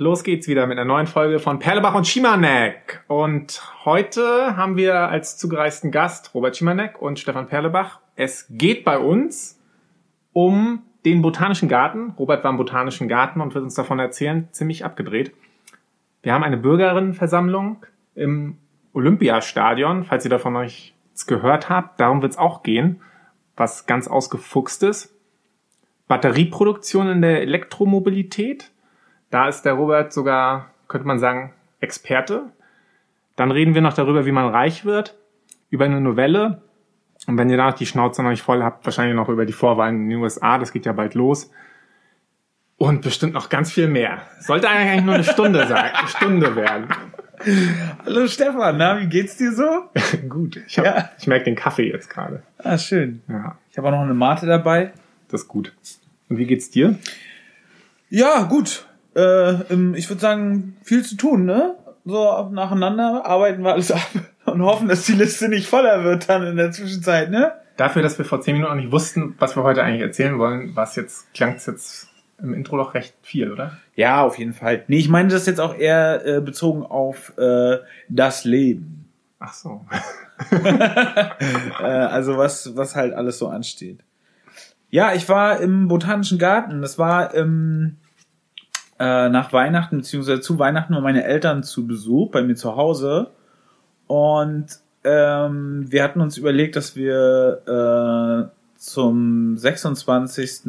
Los geht's wieder mit einer neuen Folge von Perlebach und Schimanek. Und heute haben wir als zugereisten Gast Robert Schimanek und Stefan Perlebach. Es geht bei uns um den Botanischen Garten. Robert war im Botanischen Garten und wird uns davon erzählen, ziemlich abgedreht. Wir haben eine Bürgerinnenversammlung im Olympiastadion, falls ihr davon euch gehört habt. Darum wird's auch gehen, was ganz ausgefuchst ist. Batterieproduktion in der Elektromobilität. Da ist der Robert sogar, könnte man sagen, Experte. Dann reden wir noch darüber, wie man reich wird, über eine Novelle. Und wenn ihr da noch die Schnauze noch nicht voll habt, wahrscheinlich noch über die Vorwahlen in den USA, das geht ja bald los. Und bestimmt noch ganz viel mehr. Sollte eigentlich nur eine Stunde sein, eine Stunde werden. Hallo Stefan, na, wie geht's dir so? Gut. Ich, hab, Ja. ich merke den Kaffee jetzt gerade. Ah, schön. Ja, Ich habe auch noch eine Mate dabei. das ist gut. Und wie geht's dir? Ja, gut. Äh, ich würde sagen, viel zu tun, ne? So nacheinander arbeiten wir alles ab und hoffen, dass die Liste nicht voller wird dann in der Zwischenzeit, ne? Dafür, dass wir vor zehn Minuten noch nicht wussten, was wir heute eigentlich erzählen wollen, was jetzt, klang es jetzt im Intro doch recht viel, oder? Ja, auf jeden Fall. Nee, ich meine das jetzt auch eher äh, bezogen auf äh, das Leben. Ach so. Äh, also was, was halt alles so ansteht. Ja, ich war im Botanischen Garten. Das war ähm, äh, nach Weihnachten, beziehungsweise zu Weihnachten waren meine Eltern zu Besuch bei mir zu Hause. Und ähm, wir hatten uns überlegt, dass wir äh, zum 26.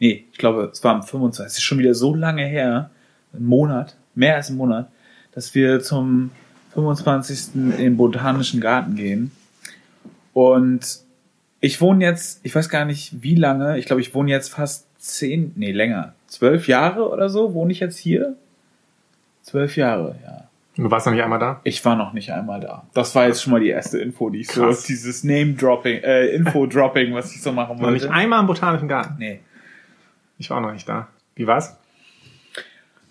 Nee, ich glaube, es war am 25. Es ist schon wieder so lange her. Ein Monat, mehr als ein Monat, dass wir zum 25. in den Botanischen Garten gehen. Und ich wohne jetzt, ich weiß gar nicht wie lange, ich glaube, ich wohne jetzt fast zehn, nee, länger, zwölf Jahre oder so, wohne ich jetzt hier? Zwölf Jahre, ja. Du warst noch nicht einmal da? Ich war noch nicht einmal da. Das war jetzt schon mal die erste Info, die ich Krass. so, dieses Name-Dropping, äh, Info-Dropping, was ich so machen Noch nicht wollte. einmal im Botanischen Garten. Nee. Ich war auch noch nicht da. Wie war's?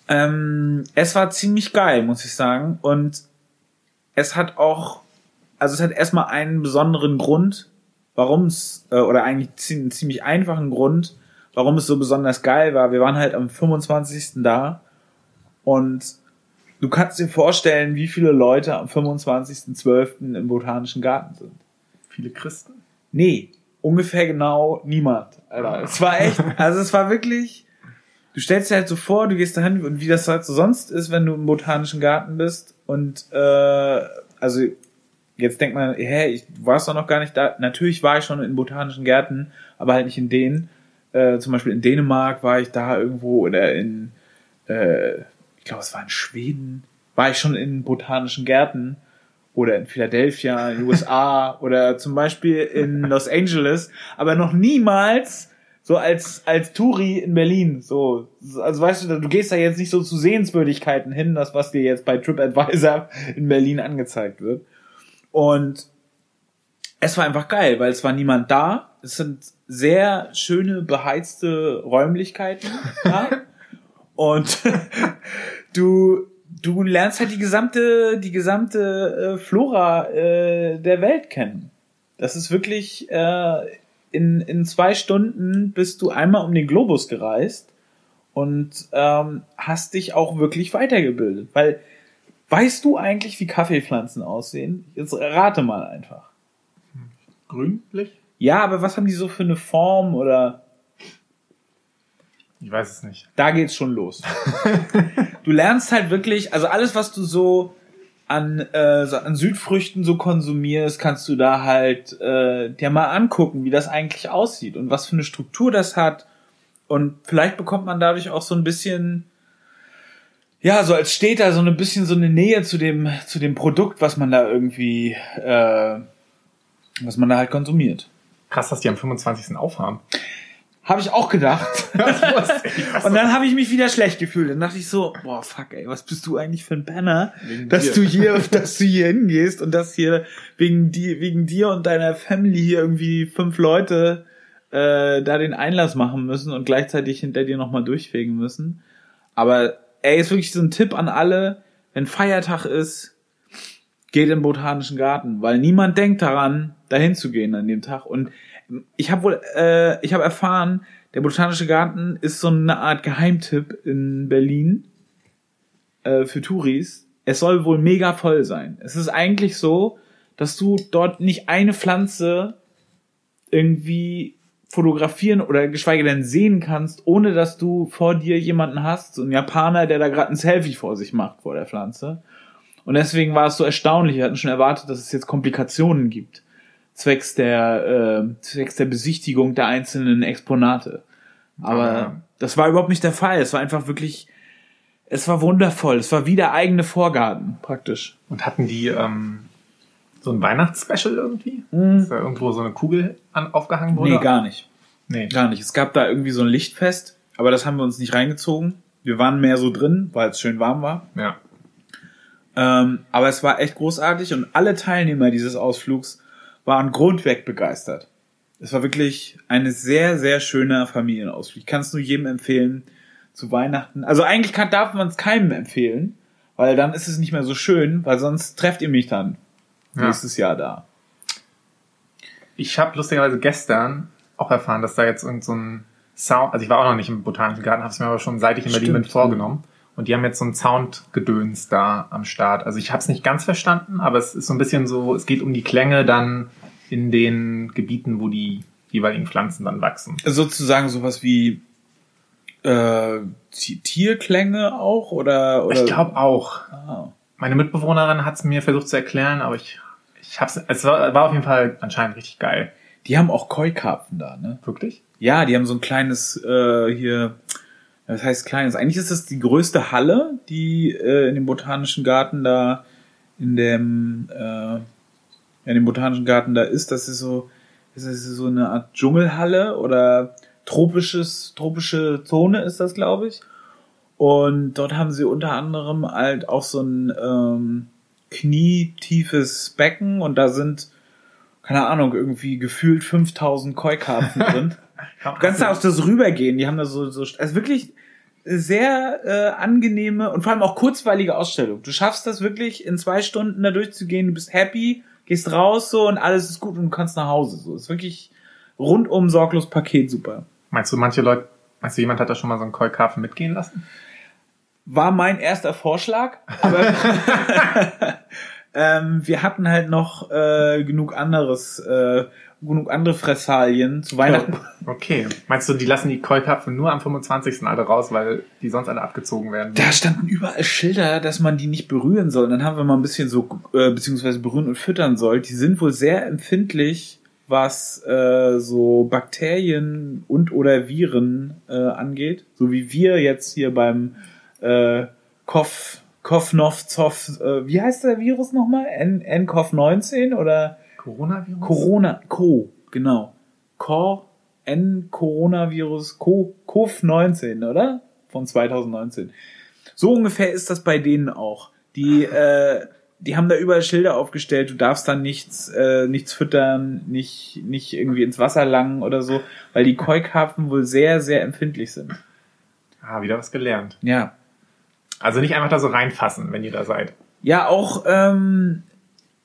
Ähm, es war ziemlich geil, muss ich sagen. Und es hat auch, also es hat erstmal einen besonderen Grund, warum es, äh, oder eigentlich einen ziemlich einfachen Grund, warum es so besonders geil war. Wir waren halt am 25. da und du kannst dir vorstellen, wie viele Leute am 25.12. im Botanischen Garten sind. Viele Christen? Nee, ungefähr genau niemand, Alter. Es war echt, also es war wirklich, du stellst dir halt so vor, du gehst dahin und wie das halt so sonst ist, wenn du im Botanischen Garten bist und, äh, also, jetzt denkt man, hä, ich du warst doch noch gar nicht da. Natürlich war ich schon in botanischen Gärten, aber halt nicht in denen. Äh, zum Beispiel in Dänemark war ich da irgendwo oder in, äh, ich glaube, es war in Schweden, war ich schon in botanischen Gärten oder in Philadelphia, in den USA oder zum Beispiel in Los Angeles, aber noch niemals so als, als Touri in Berlin, so, also weißt du, du gehst da jetzt nicht so zu Sehenswürdigkeiten hin, das was dir jetzt bei TripAdvisor in Berlin angezeigt wird. Und es war einfach geil, weil es war niemand da. Es sind sehr schöne beheizte Räumlichkeiten. Ja? Und du du lernst halt die gesamte die gesamte äh, Flora äh, der Welt kennen. Das ist wirklich äh, in in zwei Stunden bist du einmal um den Globus gereist und ähm, hast dich auch wirklich weitergebildet, weil weißt du eigentlich, wie Kaffeepflanzen aussehen? Jetzt rate mal einfach. Grünlich? Ja, aber was haben die so für eine Form oder Ich weiß es nicht. da geht's schon los. du lernst halt wirklich, also alles, was du so an, äh, so an Südfrüchten so konsumierst, kannst du da halt äh, dir mal angucken, wie das eigentlich aussieht und was für eine Struktur das hat. Und vielleicht bekommt man dadurch auch so ein bisschen, ja, so als Städter so ein bisschen so eine Nähe zu dem, zu dem Produkt, was man da irgendwie, äh, was man da halt konsumiert. Krass, dass die am 25. aufhaben. Habe ich auch gedacht. Und dann habe ich mich wieder schlecht gefühlt. Dann dachte ich so, boah, fuck, ey, was bist du eigentlich für ein Banner, dass du hier, dass du hier hingehst und dass hier wegen dir, wegen dir und deiner Family hier irgendwie fünf Leute äh, da den Einlass machen müssen und gleichzeitig hinter dir nochmal durchfegen müssen. Aber ey, ist wirklich so ein Tipp an alle, wenn Feiertag ist, geht den Botanischen Garten, weil niemand denkt daran, dahin zu gehen an dem Tag. Und ich habe wohl, äh, ich habe erfahren, der Botanische Garten ist so eine Art Geheimtipp in Berlin. äh, für Touris. Es soll wohl mega voll sein. Es ist eigentlich so, dass du dort nicht eine Pflanze irgendwie fotografieren oder geschweige denn sehen kannst, ohne dass du vor dir jemanden hast, so ein Japaner, der da gerade ein Selfie vor sich macht vor der Pflanze. Und deswegen war es so erstaunlich. Wir hatten schon erwartet, dass es jetzt Komplikationen gibt, zwecks der, äh, zwecks der Besichtigung der einzelnen Exponate. Aber Ja. das war überhaupt nicht der Fall. Es war einfach wirklich, es war wundervoll. Es war wie der eigene Vorgarten, praktisch. Und hatten die ähm, so ein Weihnachtsspecial irgendwie? Mhm. Ist da irgendwo so eine Kugel an, aufgehangen wurde? Nee, gar nicht. Nee. Gar nicht. Es gab da irgendwie so ein Lichtfest, aber das haben wir uns nicht reingezogen. Wir waren mehr so drin, weil es schön warm war. Ja. Ähm, aber es war echt großartig und alle Teilnehmer dieses Ausflugs waren grundweg begeistert. Es war wirklich eine sehr, sehr schöner Familienausflug. Ich kann es nur jedem empfehlen zu Weihnachten. Also eigentlich kann, darf man es keinem empfehlen, weil dann ist es nicht mehr so schön, weil sonst trefft ihr mich dann Ja. nächstes Jahr da. Ich habe lustigerweise gestern auch erfahren, dass da jetzt irgend so ein Sound, also ich war auch noch nicht im Botanischen Garten, habe es mir aber schon seit ich in Berlin bin vorgenommen. Und die haben jetzt so ein Soundgedöns da am Start. Also ich habe es nicht ganz verstanden, aber es ist so ein bisschen so, es geht um die Klänge dann in den Gebieten, wo die jeweiligen Pflanzen dann wachsen. Sozusagen sowas wie äh, Ti- Tierklänge auch oder, oder Ich glaube auch. Ah. Meine Mitbewohnerin hat es mir versucht zu erklären, aber ich, ich hab's, es war, war auf jeden Fall anscheinend richtig geil. Die haben auch Koi-Karpfen da, ne? Wirklich? Ja, die haben so ein kleines äh, hier, das heißt kleines. Eigentlich ist das die größte Halle, die äh, in dem botanischen Garten da in dem äh, in dem botanischen Garten da ist. Das ist so, das ist so eine Art Dschungelhalle oder tropisches tropische Zone ist das, glaube ich. Und dort haben sie unter anderem halt auch so ein ähm, knietiefes Becken und da sind keine Ahnung, irgendwie gefühlt 5000 Koi-Karpfen drin. Du kannst da auch das rübergehen. Die haben da so, so also wirklich sehr äh, angenehme und vor allem auch kurzweilige Ausstellung. Du schaffst das wirklich in zwei Stunden da durchzugehen. Du bist happy, gehst raus so und alles ist gut und du kannst nach Hause. So ist wirklich rundum sorglos Paket super. Meinst du, manche Leute, meinst du, jemand hat da schon mal so einen Koi-Karpfen mitgehen lassen? War mein erster Vorschlag, aber ähm, wir hatten halt noch äh, genug anderes, äh, genug andere Fressalien zu Weihnachten. Okay. Meinst du, die lassen die Koi-Karpfen nur am 25. alle raus, weil die sonst alle abgezogen werden? Da standen überall Schilder, dass man die nicht berühren soll. Dann haben wir mal ein bisschen so, äh, beziehungsweise berühren und füttern soll. Die sind wohl sehr empfindlich, was äh, so Bakterien und oder Viren äh, angeht. So wie wir jetzt hier beim äh, Kof, Kofnovzov, äh, wie heißt der Virus nochmal? N NCOV 19 oder Coronavirus? Corona, Co, genau. Cor, N Coronavirus, Co, Cov19, oder? Von 2019. So ungefähr ist das bei denen auch. Die, äh, die haben da überall Schilder aufgestellt, du darfst dann nichts, äh, nichts füttern, nicht, nicht irgendwie ins Wasser langen oder so, weil die Koi-Karpfen wohl sehr, sehr empfindlich sind. Ah, wieder was gelernt. Ja. Also nicht einfach da so reinfassen, wenn ihr da seid. Ja, auch, ähm,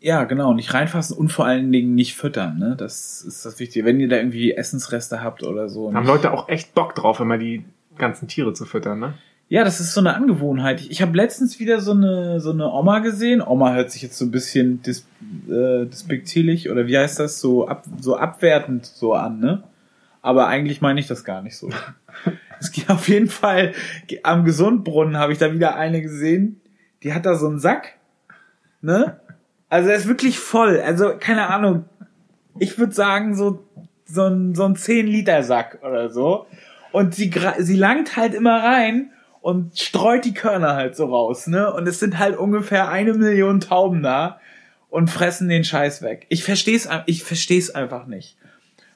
ja, genau, nicht reinfassen und vor allen Dingen nicht füttern, ne? Das ist das Wichtige. Wenn ihr da irgendwie Essensreste habt oder so. Haben Leute auch echt Bock drauf, immer die ganzen Tiere zu füttern, ne? Ja, das ist so eine Angewohnheit. Ich, ich habe letztens wieder so eine so eine Oma gesehen. Oma hört sich jetzt so ein bisschen dis, äh, despektierlich oder wie heißt das so ab, so abwertend so an, ne? Aber eigentlich meine ich das gar nicht so. es geht auf jeden Fall am Gesundbrunnen habe ich da wieder eine gesehen. Die hat da so einen Sack, ne? Also er ist wirklich voll. Also keine Ahnung. Ich würde sagen so so ein so ein 10 Liter Sack oder so. Und sie sie langt halt immer rein und streut die Körner halt so raus, ne? Und es sind halt ungefähr eine Million Tauben da und fressen den Scheiß weg. Ich versteh's, ich versteh's einfach nicht.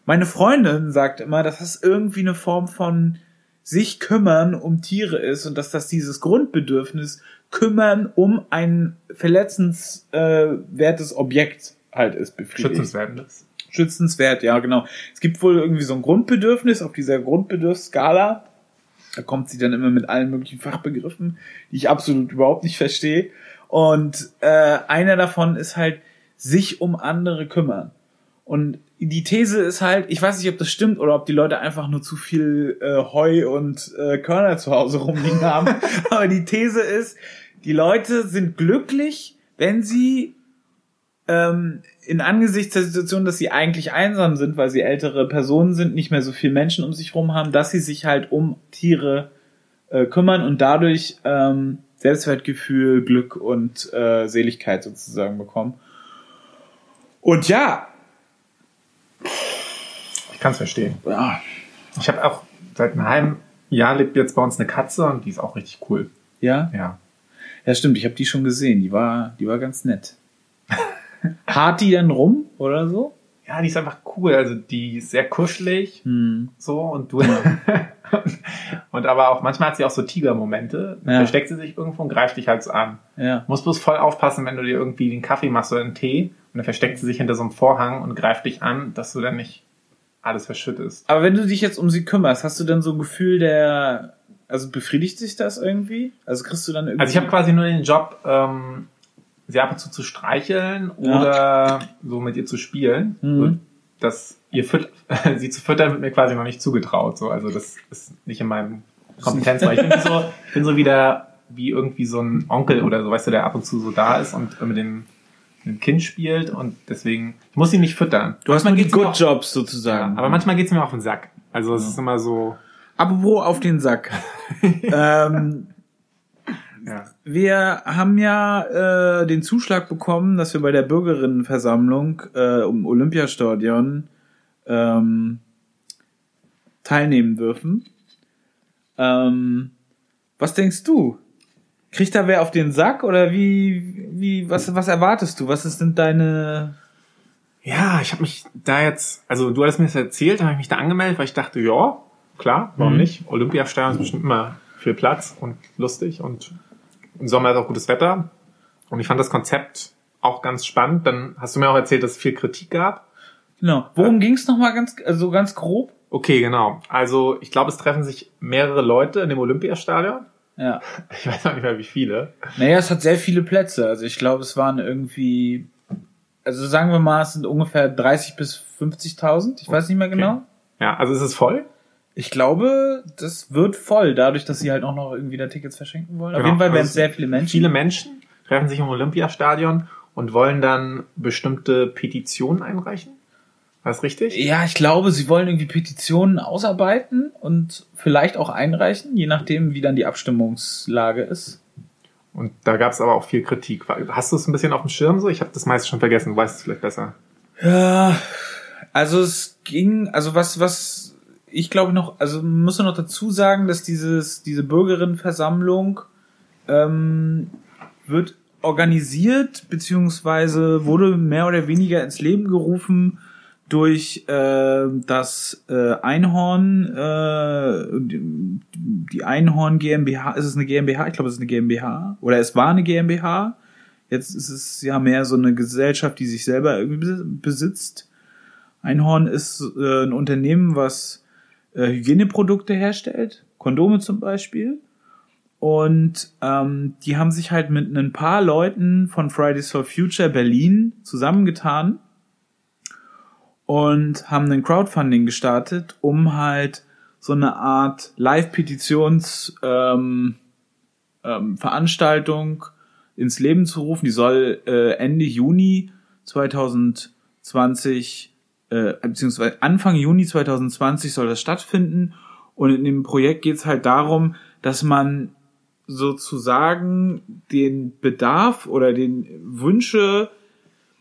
Meine Freundin sagt immer, dass das irgendwie eine Form von sich kümmern um Tiere ist und dass das dieses Grundbedürfnis kümmern um ein verletzenswertes Objekt halt ist befriedigt Schützenswertendes. schützenswert, ja, genau. Es gibt wohl irgendwie so ein Grundbedürfnis auf dieser Grundbedürfsskala. Da kommt sie dann immer mit allen möglichen Fachbegriffen, die ich absolut überhaupt nicht verstehe. Und äh, einer davon ist halt sich um andere kümmern. Und die These ist halt, ich weiß nicht, ob das stimmt oder ob die Leute einfach nur zu viel äh, Heu und äh, Körner zu Hause rumliegen haben. Aber die These ist, Die Leute sind glücklich, wenn sie ähm, in Angesichts der Situation, dass sie eigentlich einsam sind, weil sie ältere Personen sind, nicht mehr so viele Menschen um sich rum haben, dass sie sich halt um Tiere äh, kümmern und dadurch ähm, Selbstwertgefühl, Glück und äh, Seligkeit sozusagen bekommen. Und ja, Ich kann es verstehen. ja, Ich habe auch seit einem halben Jahr lebt jetzt bei uns eine Katze und die ist auch richtig cool. ja, Ja. Ja stimmt, ich habe die schon gesehen, die war, die war ganz nett. Hart die denn rum oder so? Ja, die ist einfach cool. Also die ist sehr kuschelig. Hm. so und du und aber auch manchmal hat sie auch so Tigermomente. Dann Ja. Versteckt sie sich irgendwo und greift dich halt so an. Ja. Musst bloß voll aufpassen, wenn du dir irgendwie den Kaffee machst oder einen Tee und dann versteckt sie sich hinter so einem Vorhang und greift dich an, dass du dann nicht alles verschüttest. Aber wenn du dich jetzt um sie kümmerst, hast du dann so ein Gefühl der, also befriedigt sich das irgendwie? Also kriegst du dann irgendwie. Also ich habe quasi nur den Job, ähm, sie ab und zu zu streicheln Ja. oder so mit ihr zu spielen. Mhm. So, dass ihr fütt sie zu füttern wird mir quasi noch nicht zugetraut. So. Also das ist nicht in meinem Kompetenzbereich. Ich bin so, ich bin so wieder wie irgendwie so ein Onkel oder so, weißt du, der ab und zu so da ist und mit dem, mit dem Kind spielt und deswegen, ich muss ihn nicht füttern. du hast nur die Good auch- Jobs sozusagen. Ja, aber manchmal geht's mir auf den Sack. Also es ist immer so, Apropos auf den Sack. ähm, ja. wir haben ja äh, den Zuschlag bekommen, dass wir bei der Bürgerinnenversammlung äh, um Olympiastadion ähm, teilnehmen dürfen. Ähm, was denkst du? Kriegt da wer auf den Sack oder wie, wie, was, was erwartest du? Was sind deine, Ja, ich habe mich da jetzt, also du hattest mir das erzählt, habe ich mich da angemeldet, weil ich dachte, ja, klar, warum Mhm. nicht? Olympiastadion ist bestimmt immer viel Platz und lustig und im Sommer ist auch gutes Wetter. Und ich fand das Konzept auch ganz spannend. Dann hast du mir auch erzählt, dass es viel Kritik gab. genau, worum ging's noch mal ganz, also ganz grob? Okay, genau. Also ich glaube, es treffen sich mehrere Leute in dem Olympiastadion. Ja. Ich weiß auch nicht mehr, wie viele. Naja, es hat sehr viele Plätze. Also ich glaube, es waren irgendwie, also sagen wir mal, es sind ungefähr 30 bis 50.000. Ich weiß nicht mehr Okay. genau. Ja, also es ist voll. Ich glaube, das wird voll, dadurch, dass sie halt auch noch irgendwie da Tickets verschenken wollen. Auf Genau. jeden Fall werden Also sehr viele Menschen. Viele Menschen treffen sich im Olympiastadion und wollen dann bestimmte Petitionen einreichen. War das richtig? Ja, ich glaube, sie wollen irgendwie Petitionen ausarbeiten und vielleicht auch einreichen, je nachdem, wie dann die Abstimmungslage ist. Und da gab es aber auch viel Kritik. Hast du es ein bisschen auf dem Schirm so? Ich habe das meiste schon vergessen. Du weißt es vielleicht besser. Ja, also es ging, also was, was ich glaube noch, also man muss noch dazu sagen, dass dieses, diese Bürgerinnenversammlung ähm, wird organisiert, beziehungsweise wurde mehr oder weniger ins Leben gerufen durch äh, das äh, Einhorn, äh, die Einhorn GmbH, ist es eine GmbH? Ich glaube, es ist eine GmbH. Oder es war eine GmbH. Jetzt ist es ja mehr so eine Gesellschaft, die sich selber irgendwie bes- besitzt. Einhorn ist äh, ein Unternehmen, was äh, Hygieneprodukte herstellt, Kondome zum Beispiel. Und ähm, die haben sich halt mit ein paar Leuten von Fridays for Future Berlin zusammengetan und haben ein Crowdfunding gestartet, um halt so eine Art Live-Petitions ähm, ähm, Veranstaltung ins Leben zu rufen. Die soll äh, Ende Juni 2020 äh, beziehungsweise Anfang Juni 2020 soll das stattfinden. Und in dem Projekt geht es halt darum, dass man sozusagen den Bedarf oder den Wünsche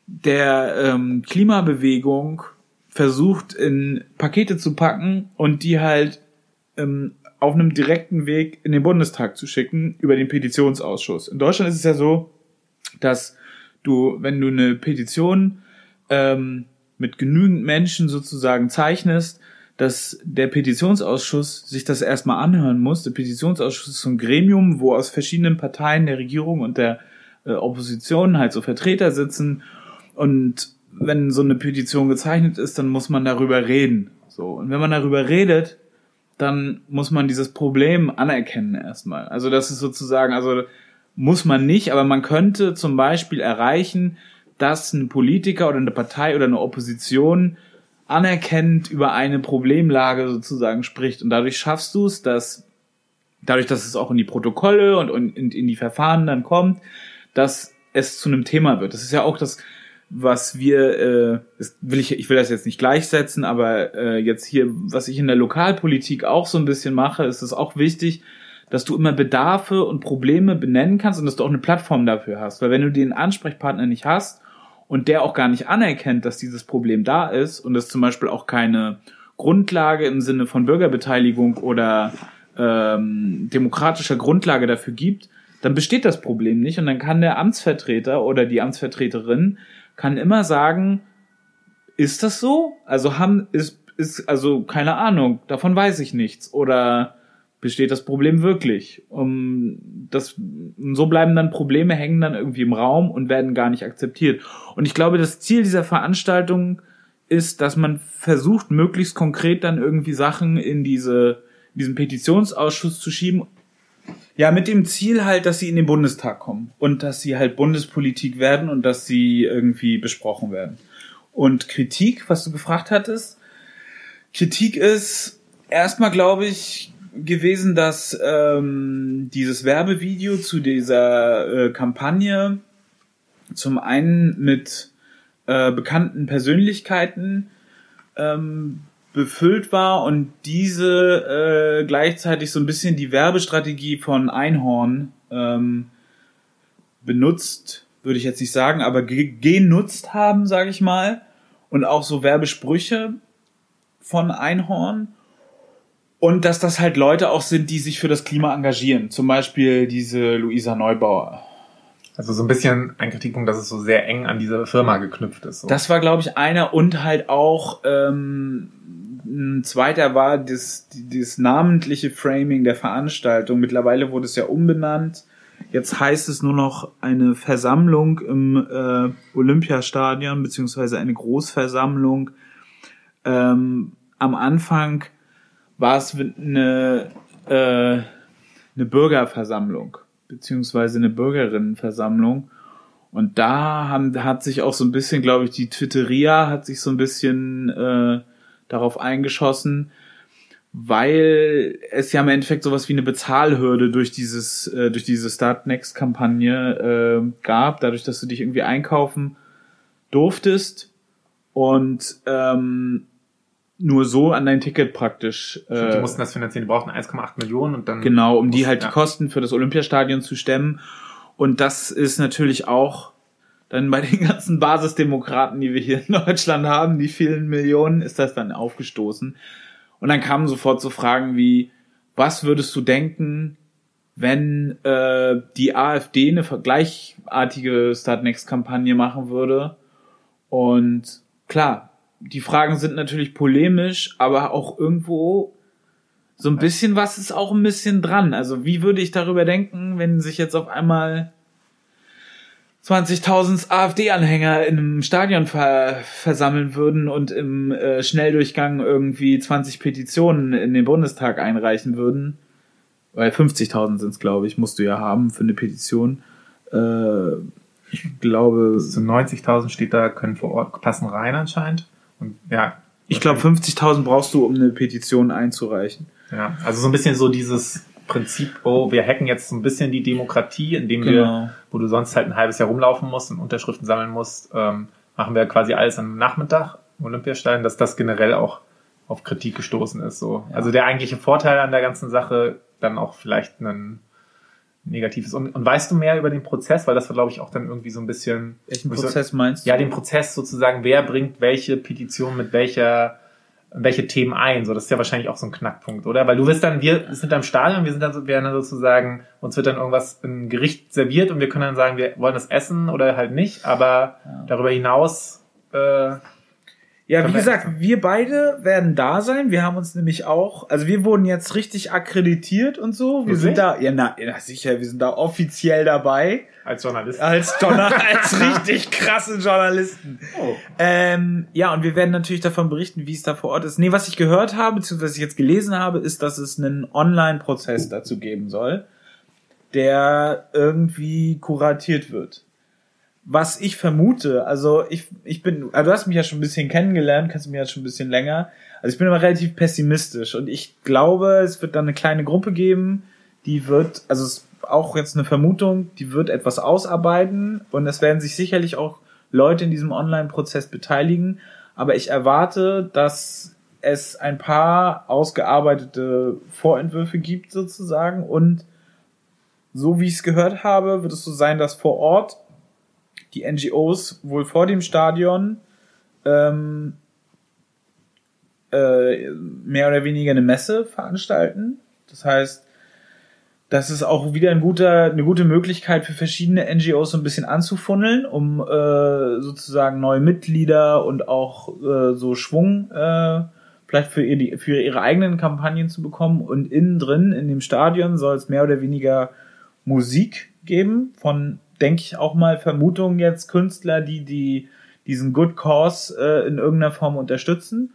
der ähm, Klimabewegung versucht in Pakete zu packen und die halt ähm, auf einem direkten Weg in den Bundestag zu schicken über den Petitionsausschuss. In Deutschland ist es ja so, dass du, wenn du eine Petition ähm, mit genügend Menschen sozusagen zeichnest, dass der Petitionsausschuss sich das erstmal anhören muss. Der Petitionsausschuss ist so ein Gremium, wo aus verschiedenen Parteien der Regierung und der äh, Opposition halt so Vertreter sitzen. Und wenn so eine Petition gezeichnet ist, dann muss man darüber reden. So. Und wenn man darüber redet, dann muss man dieses Problem anerkennen erstmal. Also das ist sozusagen, also muss man nicht, aber man könnte zum Beispiel erreichen, dass ein Politiker oder eine Partei oder eine Opposition anerkennend über eine Problemlage sozusagen spricht. Und dadurch schaffst du es, dass dadurch, dass es auch in die Protokolle und, und in die Verfahren dann kommt, dass es zu einem Thema wird. Das ist ja auch das, was wir, äh, das will ich, ich will das jetzt nicht gleichsetzen, aber äh, jetzt hier, was ich in der Lokalpolitik auch so ein bisschen mache, ist es auch wichtig, dass du immer Bedarfe und Probleme benennen kannst und dass du auch eine Plattform dafür hast. Weil wenn du den Ansprechpartner nicht hast und der auch gar nicht anerkennt, dass dieses Problem da ist und es zum Beispiel auch keine Grundlage im Sinne von Bürgerbeteiligung oder ähm, demokratischer Grundlage dafür gibt, dann besteht das Problem nicht und dann kann der Amtsvertreter oder die Amtsvertreterin kann immer sagen, ist das so? Also haben ist ist also keine Ahnung, davon weiß ich nichts oder besteht das Problem wirklich? Um, das, so bleiben dann Probleme hängen dann irgendwie im Raum und werden gar nicht akzeptiert. Und ich glaube, das Ziel dieser Veranstaltung ist, dass man versucht, möglichst konkret dann irgendwie Sachen in diese, diesen Petitionsausschuss zu schieben ja, mit dem Ziel halt, dass sie in den Bundestag kommen und dass sie halt Bundespolitik werden und dass sie irgendwie besprochen werden. Und Kritik, was du gefragt hattest, Kritik ist erstmal, glaube ich, gewesen, dass ähm, dieses Werbevideo zu dieser äh, Kampagne zum einen mit äh, bekannten Persönlichkeiten ähm, befüllt war und diese äh, gleichzeitig so ein bisschen die Werbestrategie von Einhorn ähm, benutzt, würde ich jetzt nicht sagen, aber genutzt haben, sage ich mal, und auch so Werbesprüche von Einhorn und dass das halt Leute auch sind, die sich für das Klima engagieren, zum Beispiel diese Luisa Neubauer. Also so ein bisschen ein Kritikpunkt, dass es so sehr eng an diese Firma geknüpft ist. So. Das war, glaube ich, einer und halt auch ähm, ein zweiter war das, das namentliche Framing der Veranstaltung. Mittlerweile wurde es ja umbenannt. Jetzt heißt es nur noch eine Versammlung im äh, Olympiastadion, beziehungsweise eine Großversammlung. Ähm, am Anfang war es eine, äh, eine Bürgerversammlung, beziehungsweise eine Bürgerinnenversammlung. Und da haben, hat sich auch so ein bisschen, glaube ich, die Twitteria hat sich so ein bisschen äh, darauf eingeschossen, weil es ja im Endeffekt sowas wie eine Bezahlhürde durch dieses äh, durch diese Start Next Kampagne äh, gab, dadurch, dass du dich irgendwie einkaufen durftest und ähm, nur so an dein Ticket praktisch. Äh, die mussten das finanzieren, die brauchten 1,8 Millionen und dann. Genau, um die halt ja. die Kosten für das Olympiastadion zu stemmen. Und das ist natürlich auch dann bei den ganzen Basisdemokraten, die wir hier in Deutschland haben, die vielen Millionen, ist das dann aufgestoßen. Und dann kamen sofort so Fragen wie, was würdest du denken, wenn äh, die AfD eine vergleichartige Start Next Kampagne machen würde? Und klar, die Fragen sind natürlich polemisch, aber auch irgendwo so ein bisschen was ist auch ein bisschen dran. Also wie würde ich darüber denken, wenn sich jetzt auf einmal 20.000 AfD-Anhänger in einem Stadion ver versammeln würden und im äh, Schnelldurchgang irgendwie 20 Petitionen in den Bundestag einreichen würden, weil 50.000 sind es, glaube ich, musst du ja haben für eine Petition. Äh, ich glaube. Zu 90.000 steht da, können vor Ort passen rein anscheinend. Und ja. Ich glaube, 50.000 brauchst du, um eine Petition einzureichen. Ja, also so ein bisschen so dieses Prinzip, oh, wir hacken jetzt so ein bisschen die Demokratie, indem genau. wir, wo du sonst halt ein halbes Jahr rumlaufen musst und Unterschriften sammeln musst, ähm, machen wir quasi alles am Nachmittag im Olympiastadion, dass das generell auch auf Kritik gestoßen ist. So. Ja. Also der eigentliche Vorteil an der ganzen Sache dann auch vielleicht ein negatives. Und, und weißt du mehr über den Prozess? Weil das war, glaube ich, auch dann irgendwie so ein bisschen. Welchen Prozess meinst du? Ja, den Prozess sozusagen, wer bringt welche Petition mit welcher welche Themen ein. So, das ist ja wahrscheinlich auch so ein Knackpunkt, oder? Weil du wirst dann, wir sind da im Stadion, wir sind dann, werden dann sozusagen, uns wird dann irgendwas ein Gericht serviert und wir können dann sagen, wir wollen das essen oder halt nicht, aber ja. darüber hinaus äh, ja, wie gesagt, wir beide werden da sein. Wir haben uns nämlich auch, also wir wurden jetzt richtig akkreditiert und so. Wir sind da, ja, na, ja, sicher, wir sind da offiziell dabei. Als Journalisten. Als, Donner, als richtig krasse Journalisten. Oh. Ähm, ja, und wir werden natürlich davon berichten, wie es da vor Ort ist. Nee, was ich gehört habe, beziehungsweise was ich jetzt gelesen habe, ist, dass es einen Online-Prozess dazu geben soll, der irgendwie kuratiert wird was ich vermute, also ich, ich bin, also du hast mich ja schon ein bisschen kennengelernt, kannst mir ja schon ein bisschen länger. Also ich bin aber relativ pessimistisch und ich glaube, es wird dann eine kleine Gruppe geben, die wird, also es ist auch jetzt eine Vermutung, die wird etwas ausarbeiten und es werden sich sicherlich auch Leute in diesem Online-Prozess beteiligen. Aber ich erwarte, dass es ein paar ausgearbeitete Vorentwürfe gibt sozusagen und so wie ich es gehört habe, wird es so sein, dass vor Ort die NGOs wohl vor dem Stadion ähm, äh, mehr oder weniger eine Messe veranstalten. Das heißt, das ist auch wieder ein guter, eine gute Möglichkeit für verschiedene NGOs so ein bisschen anzufunneln, um äh, sozusagen neue Mitglieder und auch äh, so Schwung äh, vielleicht für, ihr, für ihre eigenen Kampagnen zu bekommen. Und innen drin, in dem Stadion, soll es mehr oder weniger Musik geben von, denke ich auch mal, Vermutungen jetzt Künstler, die, die diesen Good Cause äh, in irgendeiner Form unterstützen.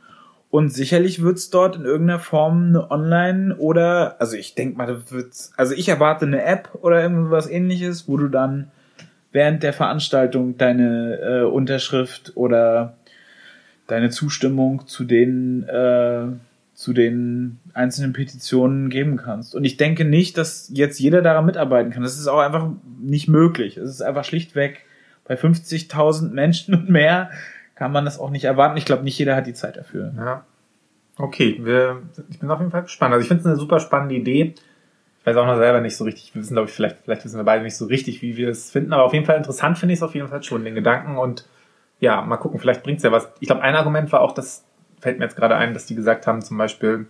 Und sicherlich wird's dort in irgendeiner Form eine Online oder, also ich denke mal, wird's, also ich erwarte eine App oder irgendwas ähnliches, wo du dann während der Veranstaltung deine äh, Unterschrift oder deine Zustimmung zu den äh, zu den einzelnen Petitionen geben kannst. Und ich denke nicht, dass jetzt jeder daran mitarbeiten kann. Das ist auch einfach nicht möglich. Es ist einfach schlichtweg bei 50.000 Menschen und mehr kann man das auch nicht erwarten. Ich glaube, nicht jeder hat die Zeit dafür. Ja. Okay, wir, ich bin auf jeden Fall gespannt. Also ich finde es eine super spannende Idee. Ich weiß auch noch selber nicht so richtig, wir wissen, glaube ich, vielleicht, vielleicht wissen wir beide nicht so richtig, wie wir es finden, aber auf jeden Fall interessant finde ich es auf jeden Fall schon, den Gedanken und ja, mal gucken, vielleicht bringt es ja was. Ich glaube, ein Argument war auch, das fällt mir jetzt gerade ein, dass die gesagt haben, zum Beispiel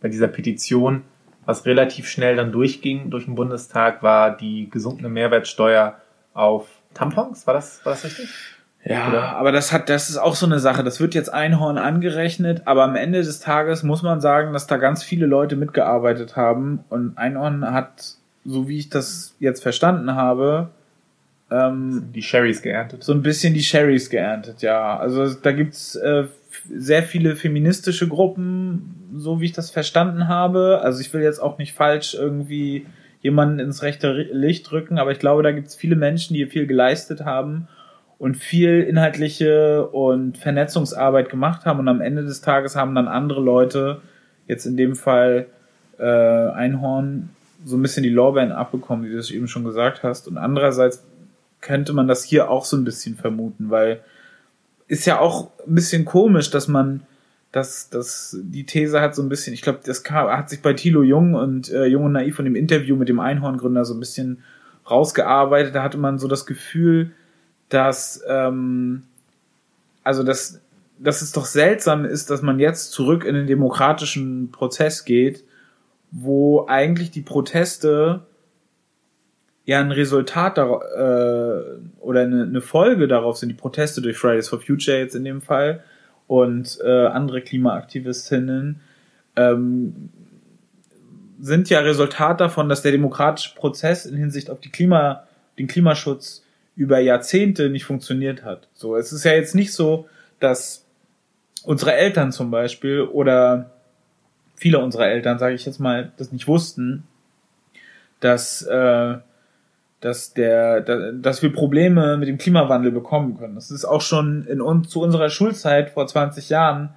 bei dieser Petition, was relativ schnell dann durchging durch den Bundestag, war die gesunkene Mehrwertsteuer auf Tampons. War das, war das richtig? Ja, Oder? aber das hat, das ist auch so eine Sache. Das wird jetzt Einhorn angerechnet, aber am Ende des Tages muss man sagen, dass da ganz viele Leute mitgearbeitet haben und Einhorn hat, so wie ich das jetzt verstanden habe, ähm, die Sherrys geerntet. So ein bisschen die Sherrys geerntet, ja. Also da gibt's äh, sehr viele feministische Gruppen, so wie ich das verstanden habe. Also ich will jetzt auch nicht falsch irgendwie jemanden ins rechte Licht rücken, aber ich glaube, da gibt's viele Menschen, die viel geleistet haben und viel inhaltliche und Vernetzungsarbeit gemacht haben und am Ende des Tages haben dann andere Leute, jetzt in dem Fall äh, Einhorn, so ein bisschen die Lorbeeren abbekommen, wie du es eben schon gesagt hast. Und andererseits könnte man das hier auch so ein bisschen vermuten, weil ist ja auch ein bisschen komisch, dass man dass, dass die These hat so ein bisschen, ich glaube, das hat sich bei Thilo Jung und äh, Jung und Naiv von dem Interview mit dem Einhorngründer so ein bisschen rausgearbeitet. Da hatte man so das Gefühl, dass ähm, also dass, dass es doch seltsam ist, dass man jetzt zurück in den demokratischen Prozess geht, wo eigentlich die Proteste ja ein Resultat äh, oder eine, eine Folge darauf sind, die Proteste durch Fridays for Future jetzt in dem Fall und äh, andere Klimaaktivistinnen, ähm, sind ja Resultat davon, dass der demokratische Prozess in Hinsicht auf die Klima, den Klimaschutz über Jahrzehnte nicht funktioniert hat. So, es ist ja jetzt nicht so, dass unsere Eltern zum Beispiel oder viele unserer Eltern, sage ich jetzt mal, das nicht wussten, dass äh, dass der, dass wir Probleme mit dem Klimawandel bekommen können. Das ist auch schon in uns zu unserer Schulzeit vor 20 Jahren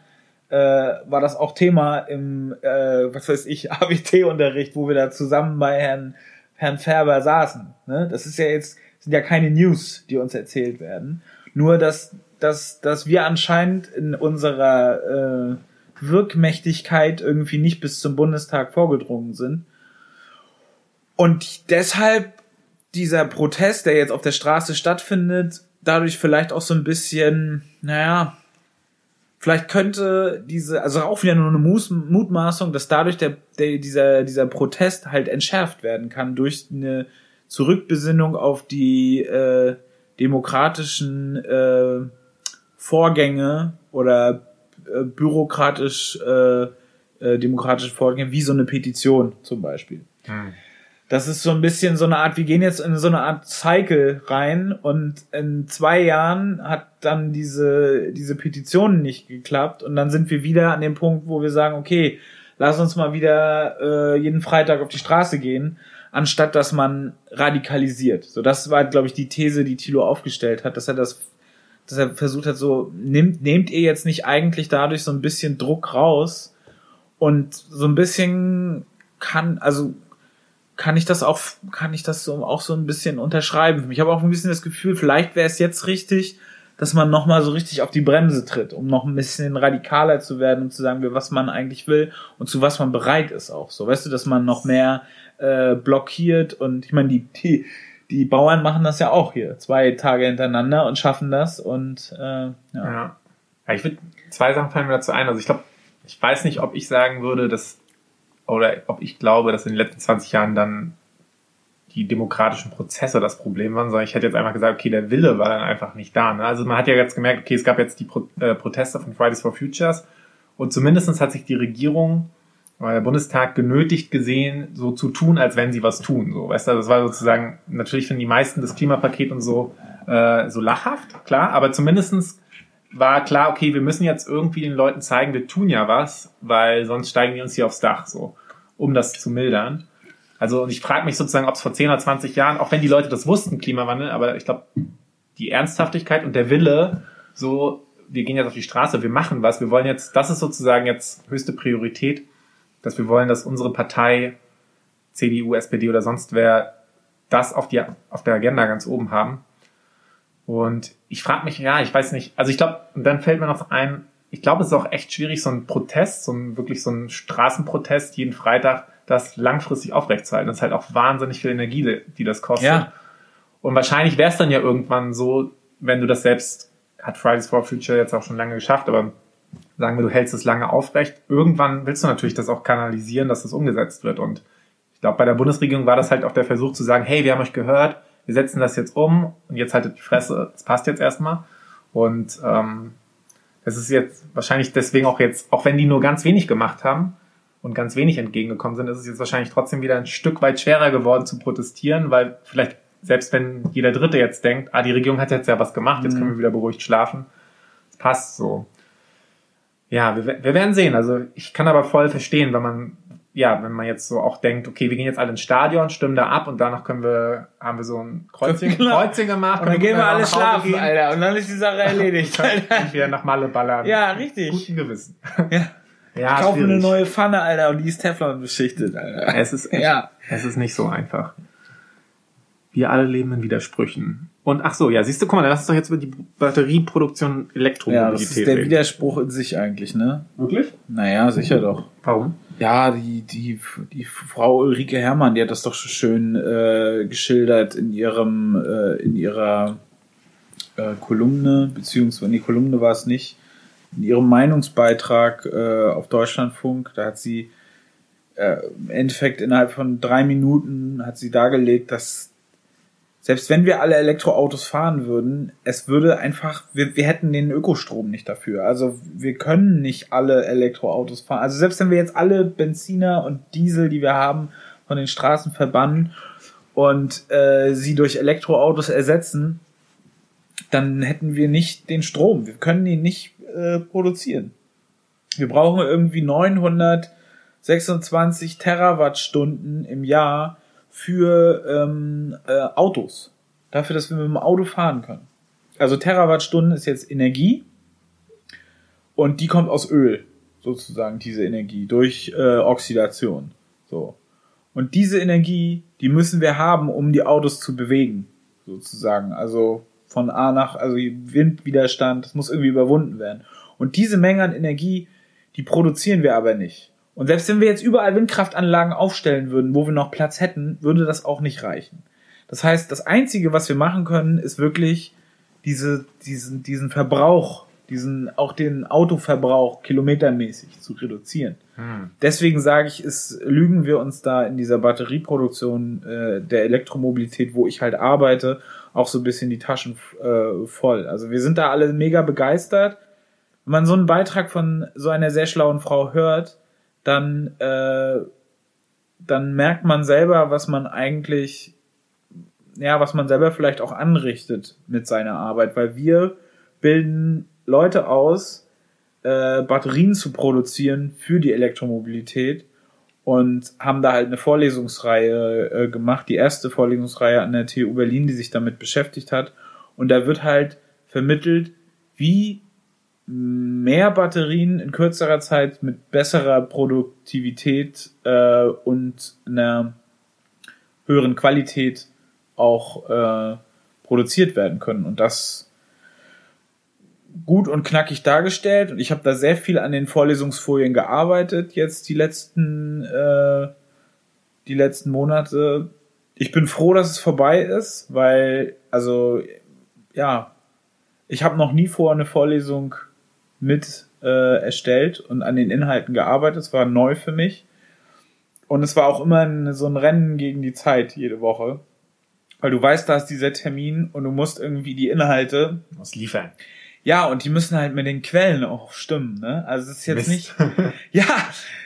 äh, war das auch Thema im, äh, was weiß ich, ABT-Unterricht, wo wir da zusammen bei Herrn Herrn Färber saßen. Ne? Das ist ja jetzt sind ja keine News, die uns erzählt werden. Nur dass dass dass wir anscheinend in unserer äh, Wirkmächtigkeit irgendwie nicht bis zum Bundestag vorgedrungen sind. Und deshalb dieser Protest, der jetzt auf der Straße stattfindet, dadurch vielleicht auch so ein bisschen, naja, vielleicht könnte diese, also auch wieder nur eine Mutmaßung, dass dadurch der, der, dieser, dieser Protest halt entschärft werden kann durch eine Zurückbesinnung auf die äh, demokratischen äh, Vorgänge oder äh, bürokratisch äh, äh, demokratische Vorgänge, wie so eine Petition zum Beispiel. Hm das ist so ein bisschen so eine Art, wir gehen jetzt in so eine Art Cycle rein und in zwei Jahren hat dann diese, diese Petition nicht geklappt und dann sind wir wieder an dem Punkt, wo wir sagen, okay, lass uns mal wieder äh, jeden Freitag auf die Straße gehen, anstatt dass man radikalisiert. So, das war, glaube ich, die These, die Thilo aufgestellt hat, dass er das, dass er versucht hat, so, nehmt, nehmt ihr jetzt nicht eigentlich dadurch so ein bisschen Druck raus und so ein bisschen kann, also kann ich das auch, kann ich das so, auch so ein bisschen unterschreiben. Ich habe auch ein bisschen das Gefühl, vielleicht wäre es jetzt richtig, dass man nochmal so richtig auf die Bremse tritt, um noch ein bisschen radikaler zu werden und zu sagen, was man eigentlich will und zu was man bereit ist auch. So, weißt du, dass man noch mehr äh, blockiert und ich meine, die, die, die Bauern machen das ja auch hier, zwei Tage hintereinander und schaffen das und äh, ja. ja. ich würde zwei Sachen fallen mir dazu ein. Also ich glaube, ich weiß nicht, ob ich sagen würde, dass oder ob ich glaube, dass in den letzten 20 Jahren dann die demokratischen Prozesse das Problem waren, sondern ich hätte jetzt einfach gesagt, okay, der Wille war dann einfach nicht da. Ne? Also man hat ja jetzt gemerkt, okay, es gab jetzt die Pro äh, Proteste von Fridays for Futures und zumindestens hat sich die Regierung oder der Bundestag genötigt gesehen, so zu tun, als wenn sie was tun. So, weißt du, das war sozusagen, natürlich finden die meisten das Klimapaket und so äh, so lachhaft, klar, aber zumindestens war klar, okay, wir müssen jetzt irgendwie den Leuten zeigen, wir tun ja was, weil sonst steigen die uns hier aufs Dach, so, um das zu mildern. Also und ich frage mich sozusagen, ob es vor 10 oder 20 Jahren, auch wenn die Leute das wussten, Klimawandel, aber ich glaube, die Ernsthaftigkeit und der Wille, so, wir gehen jetzt auf die Straße, wir machen was, wir wollen jetzt, das ist sozusagen jetzt höchste Priorität, dass wir wollen, dass unsere Partei, CDU, SPD oder sonst wer, das auf, die, auf der Agenda ganz oben haben. Und ich frage mich, ja, ich weiß nicht, also ich glaube, dann fällt mir noch ein, ich glaube, es ist auch echt schwierig, so ein Protest, so ein wirklich so ein Straßenprotest jeden Freitag das langfristig aufrechtzuerhalten. Das ist halt auch wahnsinnig viel Energie, die das kostet. Ja. Und wahrscheinlich wäre es dann ja irgendwann so, wenn du das selbst, hat Fridays for Future jetzt auch schon lange geschafft, aber sagen wir, du hältst es lange aufrecht, irgendwann willst du natürlich das auch kanalisieren, dass das umgesetzt wird. Und ich glaube, bei der Bundesregierung war das halt auch der Versuch zu sagen, hey, wir haben euch gehört, wir setzen das jetzt um und jetzt haltet die Fresse, das passt jetzt erstmal. Und ähm, das ist jetzt wahrscheinlich deswegen auch jetzt, auch wenn die nur ganz wenig gemacht haben, und ganz wenig entgegengekommen sind, ist es jetzt wahrscheinlich trotzdem wieder ein Stück weit schwerer geworden zu protestieren, weil vielleicht selbst wenn jeder Dritte jetzt denkt, ah, die Regierung hat jetzt ja was gemacht, jetzt können wir mhm. wieder beruhigt schlafen. Es passt so. Ja, wir, wir werden sehen. Also ich kann aber voll verstehen, wenn man, ja, wenn man jetzt so auch denkt, okay, wir gehen jetzt alle ins Stadion, stimmen da ab und danach können wir, haben wir so ein Kreuzing, genau. Kreuzing gemacht. Und dann gehen wir alle schlafen, gehen. Alter. Und dann ist die Sache erledigt. und wieder nach Malle ballern. Ja, richtig. Guten Gewissen. Ja. Ja, ich kaufe eine neue Pfanne, Alter, und die ist Teflon beschichtet, Alter. Es ist, ja. es ist nicht so einfach. Wir alle leben in Widersprüchen. Und ach so, ja, siehst du, guck mal, dann lass uns doch jetzt über die Batterieproduktion Elektromobilität Ja, das ist der reden. Widerspruch in sich eigentlich, ne? Wirklich? Naja, sicher doch. Warum? Ja, die, die, die Frau Ulrike Herrmann, die hat das doch schon schön äh, geschildert in ihrem, äh, in ihrer äh, Kolumne, beziehungsweise in die Kolumne war es nicht, in ihrem Meinungsbeitrag äh, auf Deutschlandfunk, da hat sie äh, im Endeffekt innerhalb von drei Minuten hat sie dargelegt, dass selbst wenn wir alle Elektroautos fahren würden, es würde einfach, wir, wir hätten den Ökostrom nicht dafür. Also wir können nicht alle Elektroautos fahren. Also selbst wenn wir jetzt alle Benziner und Diesel, die wir haben, von den Straßen verbannen und äh, sie durch Elektroautos ersetzen, dann hätten wir nicht den Strom. Wir können ihn nicht äh, produzieren. Wir brauchen irgendwie 926 Terawattstunden im Jahr für ähm, äh, Autos. Dafür, dass wir mit dem Auto fahren können. Also Terawattstunden ist jetzt Energie und die kommt aus Öl, sozusagen, diese Energie, durch äh, Oxidation. So. Und diese Energie, die müssen wir haben, um die Autos zu bewegen, sozusagen. Also von A nach, also Windwiderstand, das muss irgendwie überwunden werden. Und diese Menge an Energie, die produzieren wir aber nicht. Und selbst wenn wir jetzt überall Windkraftanlagen aufstellen würden, wo wir noch Platz hätten, würde das auch nicht reichen. Das heißt, das Einzige, was wir machen können, ist wirklich diese, diesen, diesen Verbrauch, diesen, auch den Autoverbrauch kilometermäßig zu reduzieren. Hm. Deswegen sage ich, ist, lügen wir uns da in dieser Batterieproduktion äh, der Elektromobilität, wo ich halt arbeite, auch so ein bisschen die Taschen äh, voll. Also wir sind da alle mega begeistert. Wenn man so einen Beitrag von so einer sehr schlauen Frau hört, dann, äh, dann merkt man selber, was man eigentlich, ja, was man selber vielleicht auch anrichtet mit seiner Arbeit, weil wir bilden Leute aus, äh, Batterien zu produzieren für die Elektromobilität und haben da halt eine Vorlesungsreihe äh, gemacht, die erste Vorlesungsreihe an der TU Berlin, die sich damit beschäftigt hat. Und da wird halt vermittelt, wie mehr Batterien in kürzerer Zeit mit besserer Produktivität äh, und einer höheren Qualität auch äh, produziert werden können. Und das gut und knackig dargestellt. Und ich habe da sehr viel an den Vorlesungsfolien gearbeitet, jetzt die letzten, äh, die letzten Monate. Ich bin froh, dass es vorbei ist, weil, also, ja, ich habe noch nie vor eine Vorlesung mit äh, erstellt und an den Inhalten gearbeitet. Es war neu für mich. Und es war auch immer ein, so ein Rennen gegen die Zeit jede Woche. Weil du weißt, da ist dieser Termin und du musst irgendwie die Inhalte. Du musst liefern. Ja, und die müssen halt mit den Quellen auch stimmen, ne? Also es ist jetzt Mist. nicht. Ja,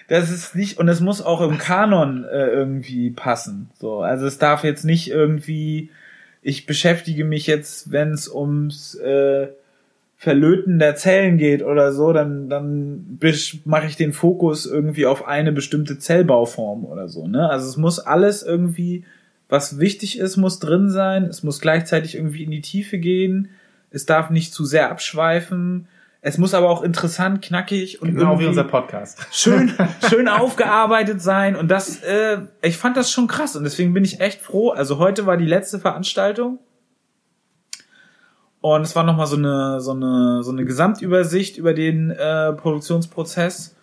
das ist nicht, und es muss auch im Kanon äh, irgendwie passen. So, also es darf jetzt nicht irgendwie, ich beschäftige mich jetzt, wenn es ums äh, Verlöten der Zellen geht oder so, dann, dann mache ich den Fokus irgendwie auf eine bestimmte Zellbauform oder so. Ne? Also es muss alles irgendwie, was wichtig ist, muss drin sein. Es muss gleichzeitig irgendwie in die Tiefe gehen. Es darf nicht zu sehr abschweifen. Es muss aber auch interessant, knackig und Genau wie unser Podcast. schön, schön aufgearbeitet sein. Und das, äh, ich fand das schon krass und deswegen bin ich echt froh. Also heute war die letzte Veranstaltung. Und es war nochmal so eine, so eine, so eine Gesamtübersicht über den äh, Produktionsprozess.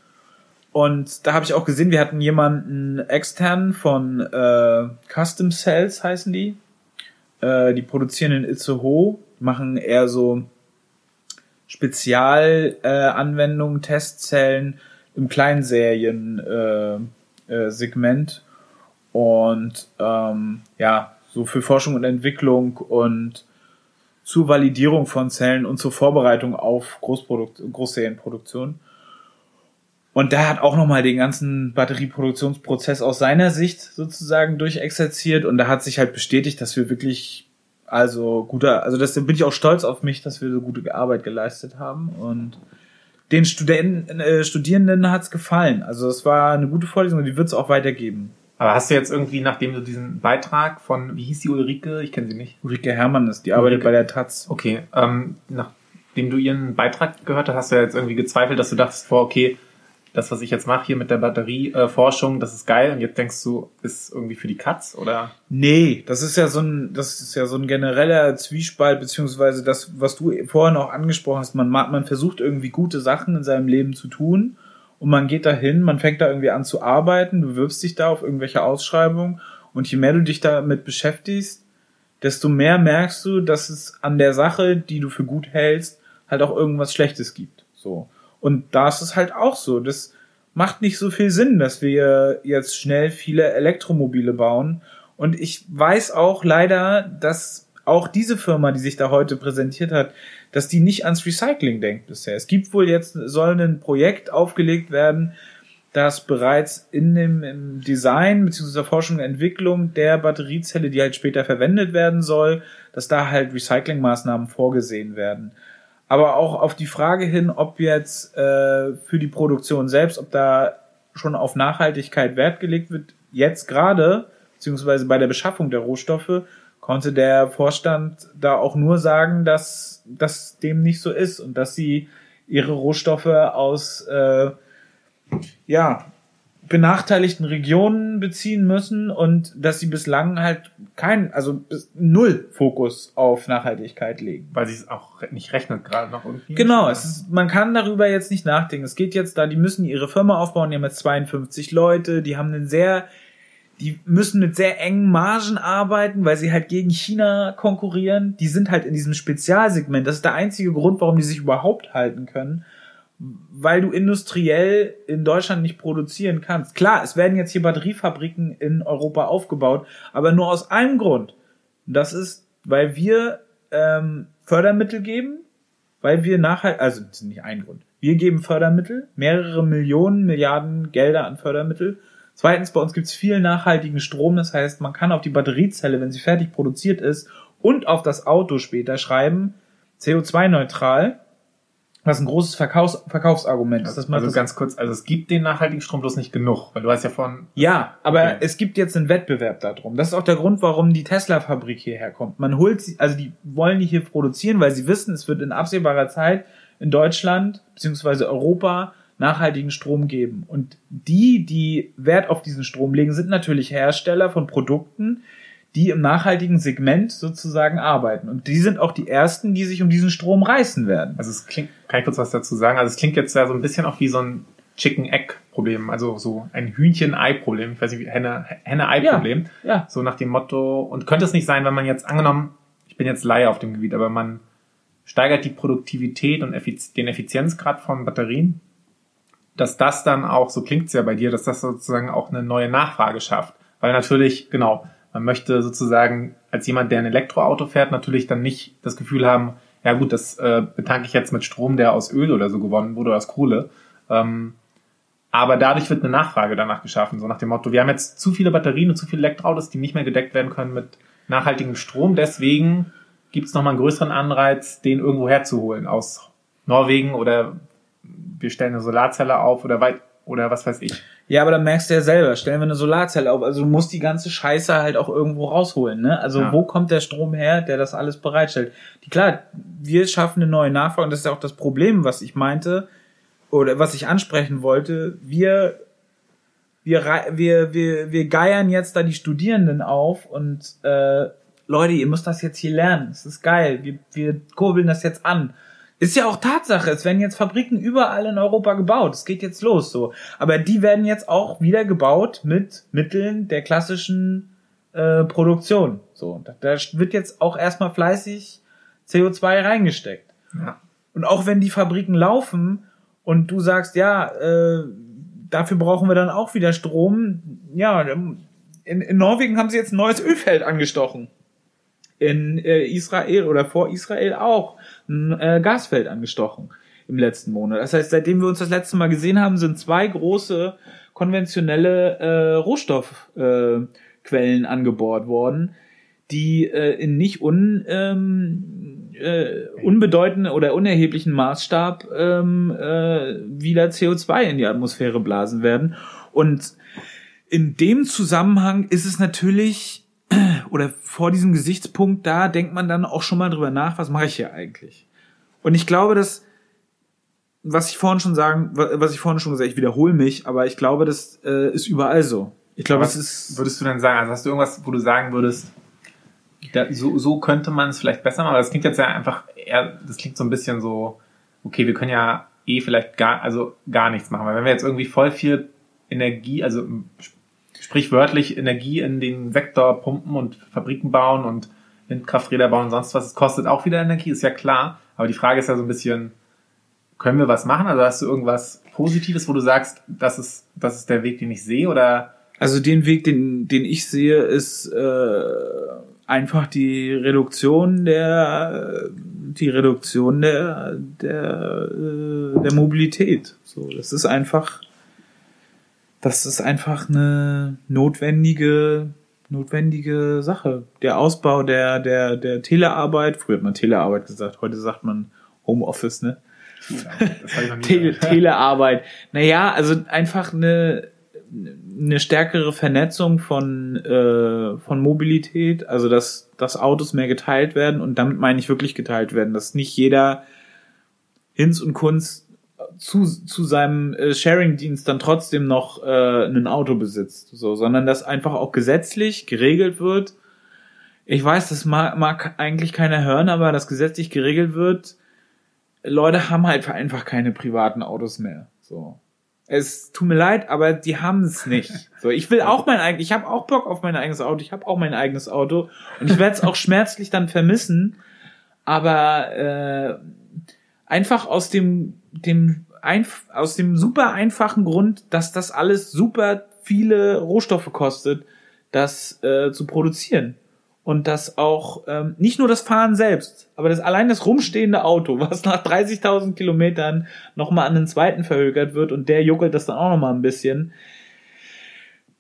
Und da habe ich auch gesehen, wir hatten jemanden extern von äh, Custom Cells heißen die. Äh, die produzieren in Itzehoe, machen eher so Spezialanwendungen, äh, Testzellen im Kleinserien äh, äh, und ähm, ja so für Forschung und Entwicklung und zur Validierung von Zellen und zur Vorbereitung auf Großprodukt Großserienproduktion. Und da hat auch nochmal den ganzen Batterieproduktionsprozess aus seiner Sicht sozusagen durchexerziert und da hat sich halt bestätigt, dass wir wirklich also guter, also das bin ich auch stolz auf mich, dass wir so gute Arbeit geleistet haben und den Studenten, äh, Studierenden hat's gefallen. Also es war eine gute Vorlesung und die wird's auch weitergeben. Aber hast du jetzt irgendwie, nachdem du diesen Beitrag von, wie hieß die Ulrike? Ich kenne sie nicht. Ulrike Hermann ist, die arbeitet Ulrike. bei der Taz. Okay, ähm, nachdem du ihren Beitrag gehört hast, hast du ja jetzt irgendwie gezweifelt, dass du dachtest, vor, okay, das, was ich jetzt mache hier mit der Batterieforschung, äh, das ist geil und jetzt denkst du, ist irgendwie für die Katz oder? Nee, das ist ja so ein, das ist ja so ein genereller Zwiespalt, beziehungsweise das, was du vorhin auch angesprochen hast, man, ma- man versucht irgendwie gute Sachen in seinem Leben zu tun und man geht dahin, man fängt da irgendwie an zu arbeiten, du bewirbst dich da auf irgendwelche Ausschreibungen und je mehr du dich damit beschäftigst, desto mehr merkst du, dass es an der Sache, die du für gut hältst, halt auch irgendwas Schlechtes gibt. So. Und da ist es halt auch so. Das macht nicht so viel Sinn, dass wir jetzt schnell viele Elektromobile bauen. Und ich weiß auch leider, dass auch diese Firma, die sich da heute präsentiert hat, dass die nicht ans Recycling denkt bisher. Es gibt wohl jetzt, soll ein Projekt aufgelegt werden, das bereits in dem im Design bzw. Forschung und Entwicklung der Batteriezelle, die halt später verwendet werden soll, dass da halt Recyclingmaßnahmen vorgesehen werden. Aber auch auf die Frage hin, ob jetzt äh, für die Produktion selbst, ob da schon auf Nachhaltigkeit Wert gelegt wird, jetzt gerade, beziehungsweise bei der Beschaffung der Rohstoffe, konnte der Vorstand da auch nur sagen, dass das dem nicht so ist und dass sie ihre Rohstoffe aus äh, ja, benachteiligten Regionen beziehen müssen und dass sie bislang halt kein, also null Fokus auf Nachhaltigkeit legen. Weil sie es auch nicht rechnet gerade noch irgendwie. Genau, es ist, man kann darüber jetzt nicht nachdenken. Es geht jetzt da, die müssen ihre Firma aufbauen, die haben jetzt 52 Leute, die haben einen sehr, die müssen mit sehr engen Margen arbeiten, weil sie halt gegen China konkurrieren. Die sind halt in diesem Spezialsegment. Das ist der einzige Grund, warum die sich überhaupt halten können. Weil du industriell in Deutschland nicht produzieren kannst. Klar, es werden jetzt hier Batteriefabriken in Europa aufgebaut, aber nur aus einem Grund. Das ist, weil wir ähm, Fördermittel geben, weil wir nachher, also das ist nicht ein Grund. Wir geben Fördermittel, mehrere Millionen, Milliarden Gelder an Fördermittel. Zweitens, bei uns gibt es viel nachhaltigen Strom, das heißt, man kann auf die Batteriezelle, wenn sie fertig produziert ist, und auf das Auto später schreiben, CO2-neutral, was ein großes Verkaufs Verkaufsargument ist. Also das ganz kurz, also es gibt den nachhaltigen Strom bloß nicht genug, weil du hast ja von, ja, aber Okay. es gibt jetzt einen Wettbewerb darum. Das ist auch der Grund, warum die Tesla-Fabrik hierher kommt. Man holt sie, also die wollen die hier produzieren, weil sie wissen, es wird in absehbarer Zeit in Deutschland beziehungsweise Europa nachhaltigen Strom geben. Und die, die Wert auf diesen Strom legen, sind natürlich Hersteller von Produkten, die im nachhaltigen Segment sozusagen arbeiten. Und die sind auch die ersten, die sich um diesen Strom reißen werden. Also es klingt, kann ich kurz was dazu sagen? Also es klingt jetzt ja so ein bisschen auch wie so ein Chicken-Egg-Problem, also so ein Hühnchen-Ei-Problem, ich weiß nicht, Henne-Ei-Problem. Ja, ja. So nach dem Motto, und könnte es nicht sein, wenn man jetzt angenommen, ich bin jetzt Laie auf dem Gebiet, aber man steigert die Produktivität und Effiz den Effizienzgrad von Batterien, dass das dann auch, so klingt es ja bei dir, dass das sozusagen auch eine neue Nachfrage schafft. Weil natürlich, genau, man möchte sozusagen als jemand, der ein Elektroauto fährt, natürlich dann nicht das Gefühl haben, ja gut, das äh, betanke ich jetzt mit Strom, der aus Öl oder so gewonnen wurde oder aus Kohle. Ähm, aber dadurch wird eine Nachfrage danach geschaffen, so nach dem Motto, wir haben jetzt zu viele Batterien und zu viele Elektroautos, die nicht mehr gedeckt werden können mit nachhaltigem Strom. Deswegen gibt es nochmal einen größeren Anreiz, den irgendwo herzuholen aus Norwegen oder wir stellen eine Solarzelle auf oder weit oder was weiß ich. Ja, aber dann merkst du ja selber, stellen wir eine Solarzelle auf. Also du musst die ganze Scheiße halt auch irgendwo rausholen. Ne? Also ja. wo kommt der Strom her, der das alles bereitstellt? Die, klar, wir schaffen eine neue Nachfrage und das ist ja auch das Problem, was ich meinte oder was ich ansprechen wollte. Wir wir, wir, wir, wir geiern jetzt da die Studierenden auf und äh, Leute, ihr müsst das jetzt hier lernen. Es ist geil. Wir, wir kurbeln das jetzt an. Ist ja auch Tatsache. Es werden jetzt Fabriken überall in Europa gebaut. Es geht jetzt los so. Aber die werden jetzt auch wieder gebaut mit Mitteln der klassischen äh, Produktion. So, da, da wird jetzt auch erstmal fleißig CO2 reingesteckt. Ja. Und auch wenn die Fabriken laufen und du sagst, ja, äh, dafür brauchen wir dann auch wieder Strom. Ja, in, in Norwegen haben sie jetzt ein neues Ölfeld angestochen in äh, Israel oder vor Israel auch ein äh, Gasfeld angestochen im letzten Monat. Das heißt, seitdem wir uns das letzte Mal gesehen haben, sind zwei große konventionelle äh, Rohstoffquellen äh, angebohrt worden, die äh, in nicht un, ähm, äh, unbedeutenden oder unerheblichen Maßstab ähm, äh, wieder CO2 in die Atmosphäre blasen werden. Und in dem Zusammenhang ist es natürlich oder vor diesem Gesichtspunkt da denkt man dann auch schon mal drüber nach, was mache ich hier eigentlich? Und ich glaube, dass was ich vorhin schon sagen, was ich vorhin schon gesagt, ich wiederhole mich, aber ich glaube, das äh, ist überall so. Ich glaube, es ist. Würdest du denn sagen, also hast du irgendwas, wo du sagen würdest, da, so, so könnte man es vielleicht besser machen? Aber das klingt jetzt ja einfach eher, das klingt so ein bisschen so, okay, wir können ja eh vielleicht gar, also gar nichts machen. Weil wenn wir jetzt irgendwie voll viel Energie, also sprichwörtlich Energie in den Sektor pumpen und Fabriken bauen und Windkrafträder bauen und sonst was. Es kostet auch wieder Energie, ist ja klar. Aber die Frage ist ja so ein bisschen, können wir was machen? Also hast du irgendwas Positives, wo du sagst, das ist, das ist der Weg, den ich sehe? Oder? Also den Weg, den, den ich sehe, ist äh, einfach die Reduktion der die Reduktion der der, äh, der Mobilität. So, das ist einfach das ist einfach eine notwendige, notwendige Sache. Der Ausbau der, der, der Telearbeit, früher hat man Telearbeit gesagt, heute sagt man Homeoffice, ne? Tele Telearbeit. Naja, also einfach eine, eine stärkere Vernetzung von, äh, von Mobilität, also dass, dass Autos mehr geteilt werden und damit meine ich wirklich geteilt werden, dass nicht jeder Hinz und Kunst zu, zu seinem äh, Sharing-Dienst dann trotzdem noch äh, ein Auto besitzt, so, sondern dass einfach auch gesetzlich geregelt wird. Ich weiß, das mag, mag eigentlich keiner hören, aber das gesetzlich geregelt wird. Leute haben halt einfach keine privaten Autos mehr. So. Es tut mir leid, aber die haben es nicht. So, ich will auch mein eigenes, ich habe auch Bock auf mein eigenes Auto, ich habe auch mein eigenes Auto und ich werde es auch schmerzlich dann vermissen, aber äh, einfach aus dem dem aus dem super einfachen Grund, dass das alles super viele Rohstoffe kostet, das äh, zu produzieren. Und dass auch ähm, nicht nur das Fahren selbst, aber das allein das rumstehende Auto, was nach 30.000 Kilometern nochmal an den zweiten verhökert wird und der juckelt das dann auch nochmal ein bisschen.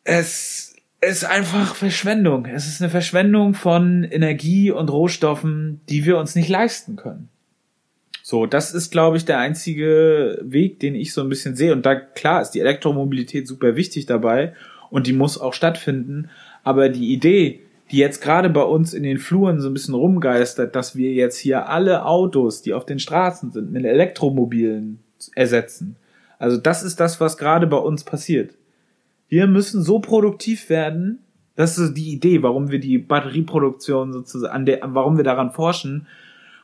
Es ist einfach Verschwendung. Es ist eine Verschwendung von Energie und Rohstoffen, die wir uns nicht leisten können. So, das ist, glaube ich, der einzige Weg, den ich so ein bisschen sehe. Und da, klar, ist die Elektromobilität super wichtig dabei und die muss auch stattfinden. Aber die Idee, die jetzt gerade bei uns in den Fluren so ein bisschen rumgeistert, dass wir jetzt hier alle Autos, die auf den Straßen sind, mit Elektromobilen ersetzen. Also das ist das, was gerade bei uns passiert. Wir müssen so produktiv werden, das ist die Idee, warum wir die Batterieproduktion sozusagen, an der, warum wir daran forschen.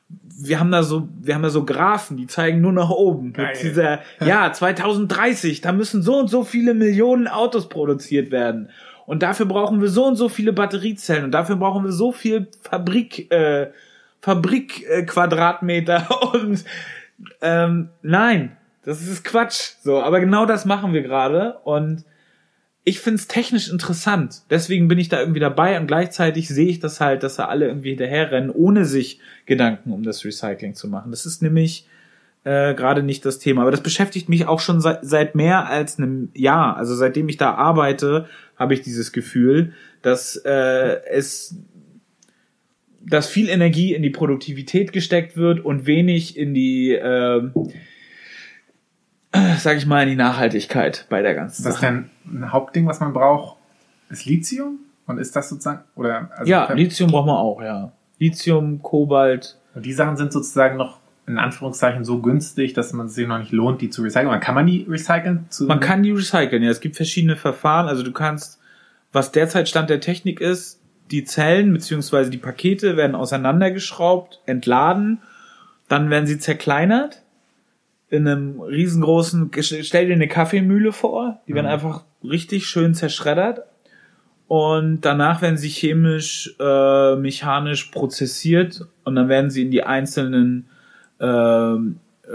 Wir haben da so, wir haben da so Graphen, die zeigen nur nach oben. Mit Geil. dieser, ja, 2030, da müssen so und so viele Millionen Autos produziert werden. Und dafür brauchen wir so und so viele Batteriezellen und dafür brauchen wir so viel Fabrik, äh, Fabrikquadratmeter äh, Quadratmeter und ähm, nein, das ist Quatsch. So, aber genau das machen wir gerade und ich find's technisch interessant. Deswegen bin ich da irgendwie dabei und gleichzeitig sehe ich das halt, dass da alle irgendwie hinterherrennen, ohne sich Gedanken um das Recycling zu machen. Das ist nämlich äh, gerade nicht das Thema. Aber das beschäftigt mich auch schon seit, seit mehr als einem Jahr. Also seitdem ich da arbeite, habe ich dieses Gefühl, dass äh, es dass viel Energie in die Produktivität gesteckt wird und wenig in die, äh, sag ich mal, in die Nachhaltigkeit bei der ganzen Das ist Sache. denn ein Hauptding, was man braucht, ist Lithium? Und ist das sozusagen, oder, also ja, Lithium braucht man auch, ja. Lithium, Kobalt. Und die Sachen sind sozusagen noch in Anführungszeichen so günstig, dass man es sich noch nicht lohnt, die zu recyceln. Oder kann man die recyceln? Man kann die recyceln, ja. Es gibt verschiedene Verfahren. Also du kannst, was derzeit Stand der Technik ist, die Zellen beziehungsweise die Pakete werden auseinandergeschraubt, entladen, dann werden sie zerkleinert in einem riesengroßen, stell dir eine Kaffeemühle vor, die werden Mhm. einfach richtig schön zerschreddert und danach werden sie chemisch, äh, mechanisch prozessiert und dann werden sie in die einzelnen ähm, äh,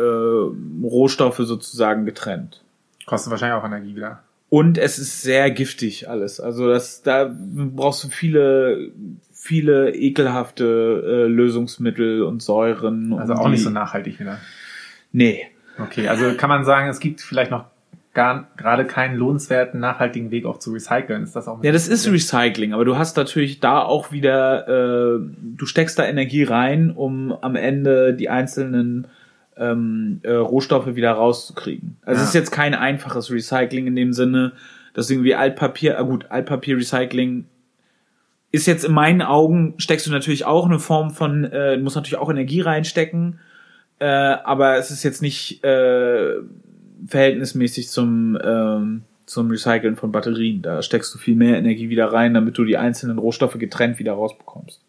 Rohstoffe sozusagen getrennt. Kostet wahrscheinlich auch Energie wieder. Und es ist sehr giftig alles. Also das, da brauchst du viele, viele ekelhafte äh, Lösungsmittel und Säuren. Also und auch die, nicht so nachhaltig wieder. Nee. Okay, also kann man sagen, es gibt vielleicht noch gar, gerade keinen lohnenswerten, nachhaltigen Weg auch zu recyceln. Ist das auch Ja, das ist Recycling, aber du hast natürlich da auch wieder, äh, du steckst da Energie rein, um am Ende die einzelnen ähm, äh, Rohstoffe wieder rauszukriegen. Also Ja. es ist jetzt kein einfaches Recycling in dem Sinne, dass irgendwie Altpapier, ah gut, Altpapier-Recycling ist jetzt in meinen Augen, steckst du natürlich auch eine Form von, äh, du musst natürlich auch Energie reinstecken, äh, aber es ist jetzt nicht äh, verhältnismäßig zum, ähm, zum Recyceln von Batterien. Da steckst du viel mehr Energie wieder rein, damit du die einzelnen Rohstoffe getrennt wieder rausbekommst.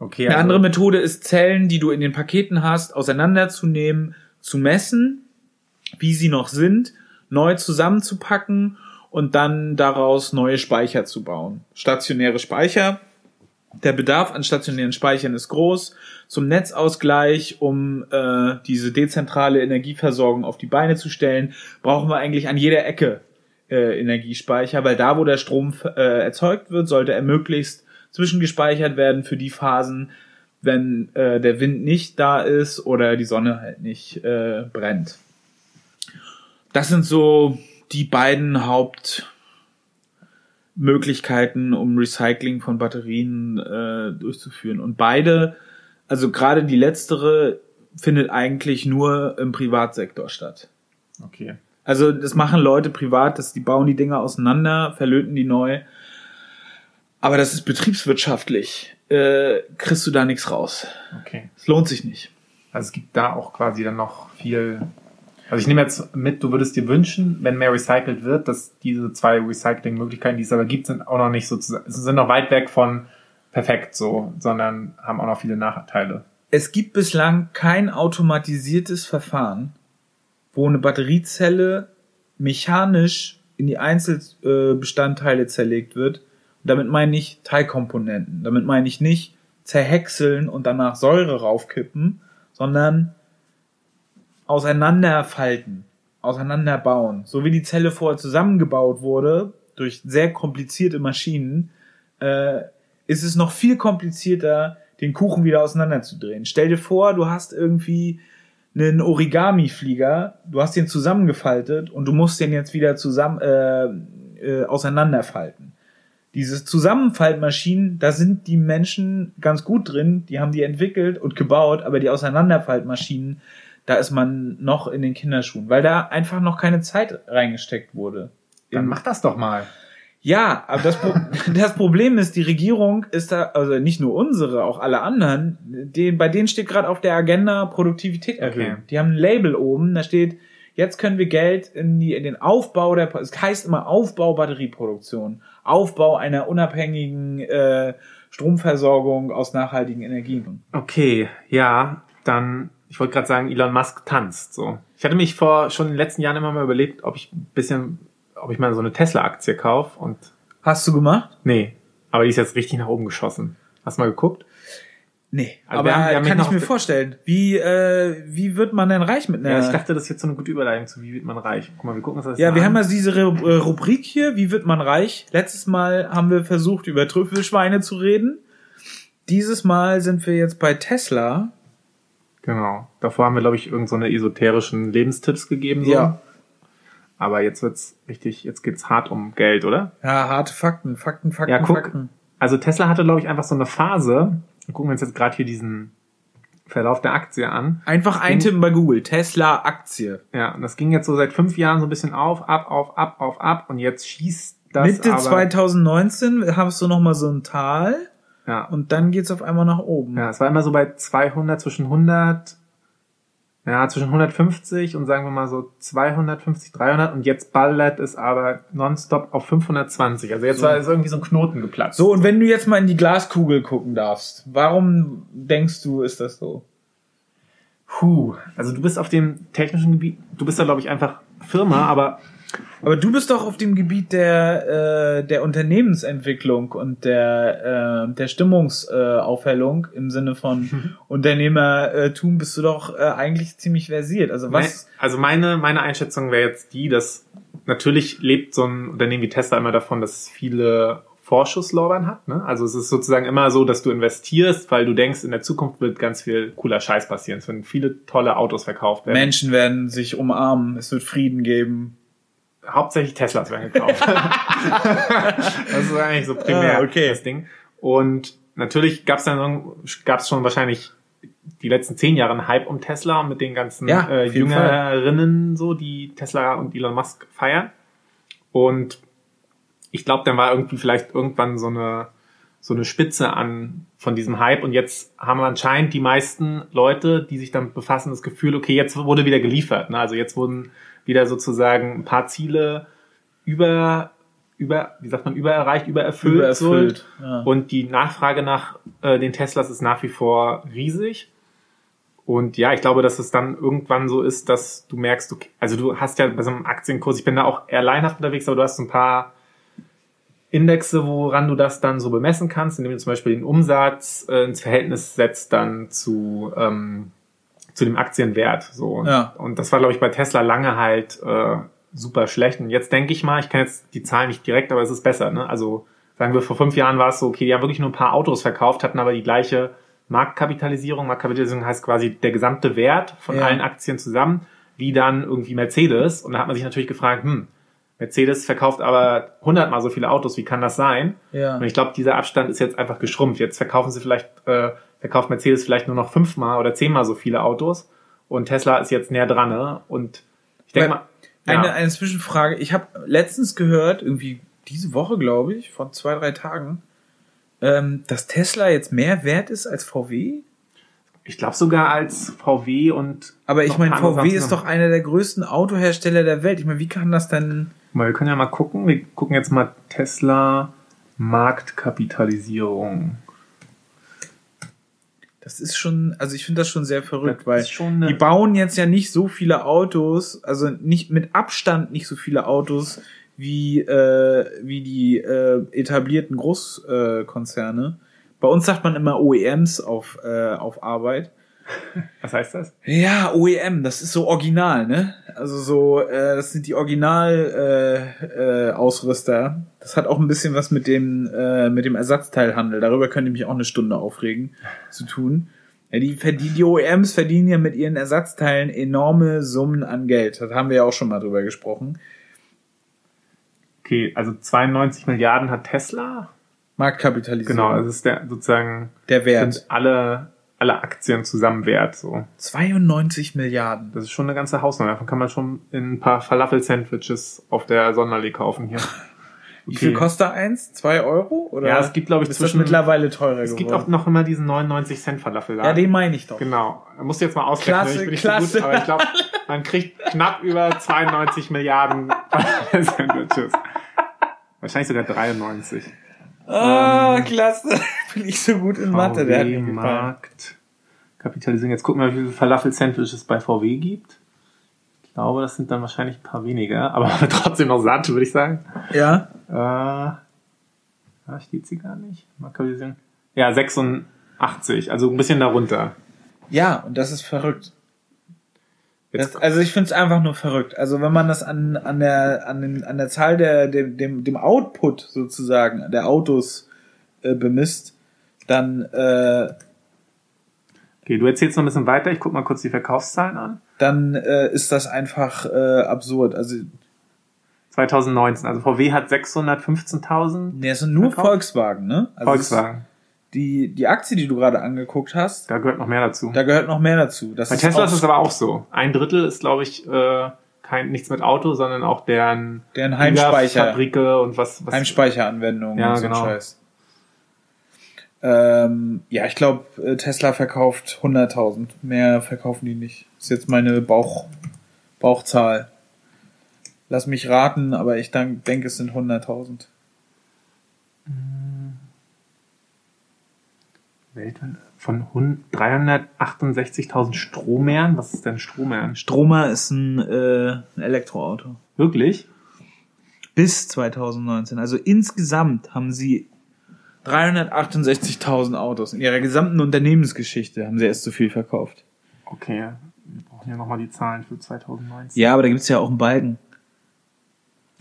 Okay, Eine also, andere Methode ist, Zellen, die du in den Paketen hast, auseinanderzunehmen, zu messen, wie sie noch sind, neu zusammenzupacken und dann daraus neue Speicher zu bauen. Stationäre Speicher. Der Bedarf an stationären Speichern ist groß. Zum Netzausgleich, um äh, diese dezentrale Energieversorgung auf die Beine zu stellen, brauchen wir eigentlich an jeder Ecke äh, Energiespeicher, weil da, wo der Strom äh, erzeugt wird, sollte er möglichst zwischengespeichert werden für die Phasen, wenn äh, der Wind nicht da ist oder die Sonne halt nicht äh, brennt. Das sind so die beiden Hauptmöglichkeiten, um Recycling von Batterien äh, durchzuführen. Und beide, also gerade die letztere, findet eigentlich nur im Privatsektor statt. okay. Also das machen Leute privat, dass die bauen die Dinger auseinander, verlöten die neu. Aber das ist betriebswirtschaftlich. Äh, kriegst du da nichts raus. Okay. Es lohnt sich nicht. Also es gibt da auch quasi dann noch viel. Also ich nehme jetzt mit, du würdest dir wünschen, wenn mehr recycelt wird, dass diese zwei Recycling-Möglichkeiten, die es aber gibt, sind auch noch nicht sozusagen, sind noch weit weg von perfekt so, sondern haben auch noch viele Nachteile. Es gibt bislang kein automatisiertes Verfahren, wo eine Batteriezelle mechanisch in die Einzelbestandteile zerlegt wird. Und damit meine ich Teilkomponenten. Damit meine ich nicht zerhäckseln und danach Säure raufkippen, sondern auseinanderfalten, auseinanderbauen. So wie die Zelle vorher zusammengebaut wurde, durch sehr komplizierte Maschinen, äh, ist es noch viel komplizierter, den Kuchen wieder auseinanderzudrehen. Stell dir vor, du hast irgendwie einen Origami-Flieger, du hast den zusammengefaltet und du musst den jetzt wieder zusammen äh, äh, auseinanderfalten. Diese Zusammenfaltmaschinen, da sind die Menschen ganz gut drin, die haben die entwickelt und gebaut, aber die Auseinanderfaltmaschinen, da ist man noch in den Kinderschuhen, weil da einfach noch keine Zeit reingesteckt wurde. Dann mach das doch mal. ja, aber das, Pro das Problem ist, die Regierung ist da, also nicht nur unsere, auch alle anderen, den, bei denen steht gerade auf der Agenda Produktivität erhöhen. Okay. Die haben ein Label oben, da steht, jetzt können wir Geld in, die, in den Aufbau der, es heißt immer Aufbau Batterieproduktion, Aufbau einer unabhängigen äh, Stromversorgung aus nachhaltigen Energien. Okay, ja, dann, ich wollte gerade sagen, Elon Musk tanzt. So, ich hatte mich vor schon in den letzten Jahren immer mal überlegt, ob ich ein bisschen, ob ich mal so eine Tesla-Aktie kaufe und Hast du gemacht? nee, aber die ist jetzt richtig nach oben geschossen. Hast du mal geguckt? Nee, Also aber wir haben- wir haben kann ich mir vorstellen. Wie, äh, wie wird man denn reich mit einer... Ja, ich dachte, das ist jetzt so eine gute Überleitung zu Wie wird man reich? Guck mal, wir gucken uns das Ja, wir an. haben also diese äh, Rubrik hier, wie wird man reich? Letztes Mal haben wir versucht, über Trüffelschweine zu reden. Dieses Mal sind wir jetzt bei Tesla. Genau. Davor haben wir, glaube ich, irgend so eine esoterischen Lebenstipps gegeben. So. Ja. Aber jetzt wird's richtig, jetzt geht's hart um Geld, oder? Ja, harte Fakten, Fakten, Fakten, Ja, guck. Fakten. Also Tesla hatte, glaube ich, einfach so eine Phase. Wir gucken uns jetzt gerade hier diesen Verlauf der Aktie an. Einfach eintippen bei Google. Tesla Aktie. Ja, und das ging jetzt so seit fünf Jahren so ein bisschen auf, ab, auf, ab, auf, ab. Und jetzt schießt das Mitte aber, 2019 hast du noch mal so ein Tal Ja, und dann geht's auf einmal nach oben. ja, es war immer so bei 200, zwischen 100, ja, zwischen 150 und sagen wir mal so 250, 300 und jetzt ballert es aber nonstop auf 520. Also jetzt So. war es irgendwie so ein Knoten geplatzt. So, und wenn du jetzt mal in die Glaskugel gucken darfst, warum denkst du, ist das so? Puh, also du bist auf dem technischen Gebiet, du bist da glaube ich einfach Firma, aber Aber du bist doch auf dem Gebiet der, äh, der Unternehmensentwicklung und der, äh, der Stimmungsaufhellung Aufhellung im Sinne von Unternehmertum bist du doch äh, eigentlich ziemlich versiert. Also was? Also meine, meine Einschätzung wäre jetzt die, dass natürlich lebt so ein Unternehmen wie Tesla immer davon, dass es viele Vorschusslorbeeren hat. Ne? Also es ist sozusagen immer so, dass du investierst, weil du denkst, in der Zukunft wird ganz viel cooler Scheiß passieren. Es werden viele tolle Autos verkauft werden. Menschen werden sich umarmen, es wird Frieden geben. Hauptsächlich Teslas werden gekauft. das ist eigentlich so primär Ah, okay. das Ding. Und natürlich gab es dann gab's schon wahrscheinlich die letzten zehn Jahre einen Hype um Tesla und mit den ganzen Ja, äh, Jüngerinnen so, die Tesla und Elon Musk feiern. Und ich glaube, dann war irgendwie vielleicht irgendwann so eine so eine Spitze an von diesem Hype und jetzt haben anscheinend die meisten Leute, die sich damit befassen, das Gefühl, okay, jetzt wurde wieder geliefert. Ne? Also jetzt wurden wieder sozusagen ein paar Ziele über über wie sagt man übererreicht, übererfüllt, Übererfüllt, so. ja. und die Nachfrage nach äh, den Teslas ist nach wie vor riesig. Und ja, ich glaube, dass es dann irgendwann so ist, dass du merkst, okay, also du hast ja bei so einem Aktienkurs, ich bin da auch eher leinhaft unterwegs, aber du hast ein paar Indexe, woran du das dann so bemessen kannst, indem du zum Beispiel den Umsatz äh, ins Verhältnis setzt dann zu, ähm, zu dem Aktienwert. So. Ja. Und das war, glaube ich, bei Tesla lange halt äh, super schlecht. Und jetzt denke ich mal, ich kann jetzt die Zahlen nicht direkt, aber es ist besser. Ne? Also sagen wir, vor fünf Jahren war es so, okay, die haben wirklich nur ein paar Autos verkauft, hatten aber die gleiche Marktkapitalisierung. Marktkapitalisierung heißt quasi der gesamte Wert von Ja. allen Aktien zusammen, wie dann irgendwie Mercedes. Und da hat man sich natürlich gefragt, hm, Mercedes verkauft aber hundertmal so viele Autos, wie kann das sein? Ja. Und ich glaube, dieser Abstand ist jetzt einfach geschrumpft. Jetzt verkaufen sie vielleicht, äh, verkauft Mercedes vielleicht nur noch fünfmal oder zehnmal so viele Autos und Tesla ist jetzt näher dran. Ne? Und ich denke mal, ja, Eine, eine Zwischenfrage. Ich habe letztens gehört, irgendwie diese Woche, glaube ich, vor zwei, drei Tagen, ähm, dass Tesla jetzt mehr wert ist als VW. ich glaube sogar als VW und Aber ich meine, VW ist doch einer der größten Autohersteller der Welt. Ich meine, wie kann das denn? Mal, wir können ja mal gucken. Wir gucken jetzt mal Tesla Marktkapitalisierung. Das ist schon, also ich finde das schon sehr verrückt, weil die bauen jetzt ja nicht so viele Autos, also nicht mit Abstand nicht so viele Autos wie äh, wie die äh, etablierten Großkonzerne. Äh. Bei uns sagt man immer OEMs auf äh, auf Arbeit. Was heißt das? Ja, OEM, das ist so original, ne? Also so, äh, das sind die Original äh, äh, Ausrüster. Das hat auch ein bisschen was mit dem äh, mit dem Ersatzteilhandel. Darüber könnte ich mich auch eine Stunde aufregen zu tun. Ja, die, verdienen, die OEMs verdienen ja mit ihren Ersatzteilen enorme Summen an Geld. Das haben wir ja auch schon mal drüber gesprochen. Okay, also 92 Milliarden hat Tesla. Marktkapitalisierung. Genau, das ist der sozusagen der Wert. sind alle alle Aktien zusammen wert. So, 92 Milliarden. das ist schon eine ganze Hausnummer. Davon kann man schon in ein paar Falafel-Sandwiches auf der Sonderlee kaufen hier. Wie viel kostet eins? Zwei Euro? Oder Ja, es gibt, glaube ich, ist das zwischen- mittlerweile teurer Es gibt geworden? auch noch immer diesen 99 Cent Falafel. ja, den meine ich doch. Genau. Musst du jetzt mal ausrechnen. Klasse, ich bin nicht klasse. So gut, aber ich glaube, Man kriegt knapp über 92 Milliarden Sandwiches. Wahrscheinlich sogar 93. Ah, klasse. Bin ich so gut in Mathe, der hat mir VW. Markt. Kapitalisierung. Jetzt gucken wir, wie viele Falafel-Sandwiches es bei VW gibt. Ich glaube, das sind dann wahrscheinlich ein paar weniger, aber trotzdem noch satt, würde ich sagen. Ja. Äh, da steht sie gar nicht. Ja, 86, also ein bisschen darunter. Ja, und das ist verrückt. Das, also ich finde es einfach nur verrückt. Also wenn man das an, an, der, an, den, an der Zahl der, dem, dem, dem Output sozusagen der Autos äh, bemisst, dann, äh, okay, du erzählst noch ein bisschen weiter. Ich guck mal kurz die Verkaufszahlen an. dann äh, ist das einfach äh, absurd. Also 2019, also VW hat 615.000. nee, es sind nur Verkauft? Volkswagen, ne? Also Volkswagen. Die, die Aktie, die du gerade angeguckt hast, Da gehört noch mehr dazu. da gehört noch mehr dazu. Das Bei Tesla auch ist es aber auch so. Ein Drittel ist, glaube ich, äh, kein, nichts mit Auto, sondern auch deren deren Heimspeicher, Fabrike und was, was Heimspeicheranwendungen Ja, und so genau. Scheiß. Ähm, ja, ich glaube, Tesla verkauft 100.000. Mehr verkaufen die nicht. Ist jetzt meine Bauch, Bauchzahl. Lass mich raten, aber ich denk- denke, es sind 100.000. weltweit von hund- 368.000 Strohmähren. Was ist denn Strohmähren? Stromer ist ein, äh, ein Elektroauto. Wirklich? Bis 2019. Also insgesamt haben sie 368.000 Autos. In ihrer gesamten Unternehmensgeschichte haben sie erst so viel verkauft. Okay, wir brauchen ja nochmal die Zahlen für 2019. Ja, aber da gibt's ja auch einen Balken.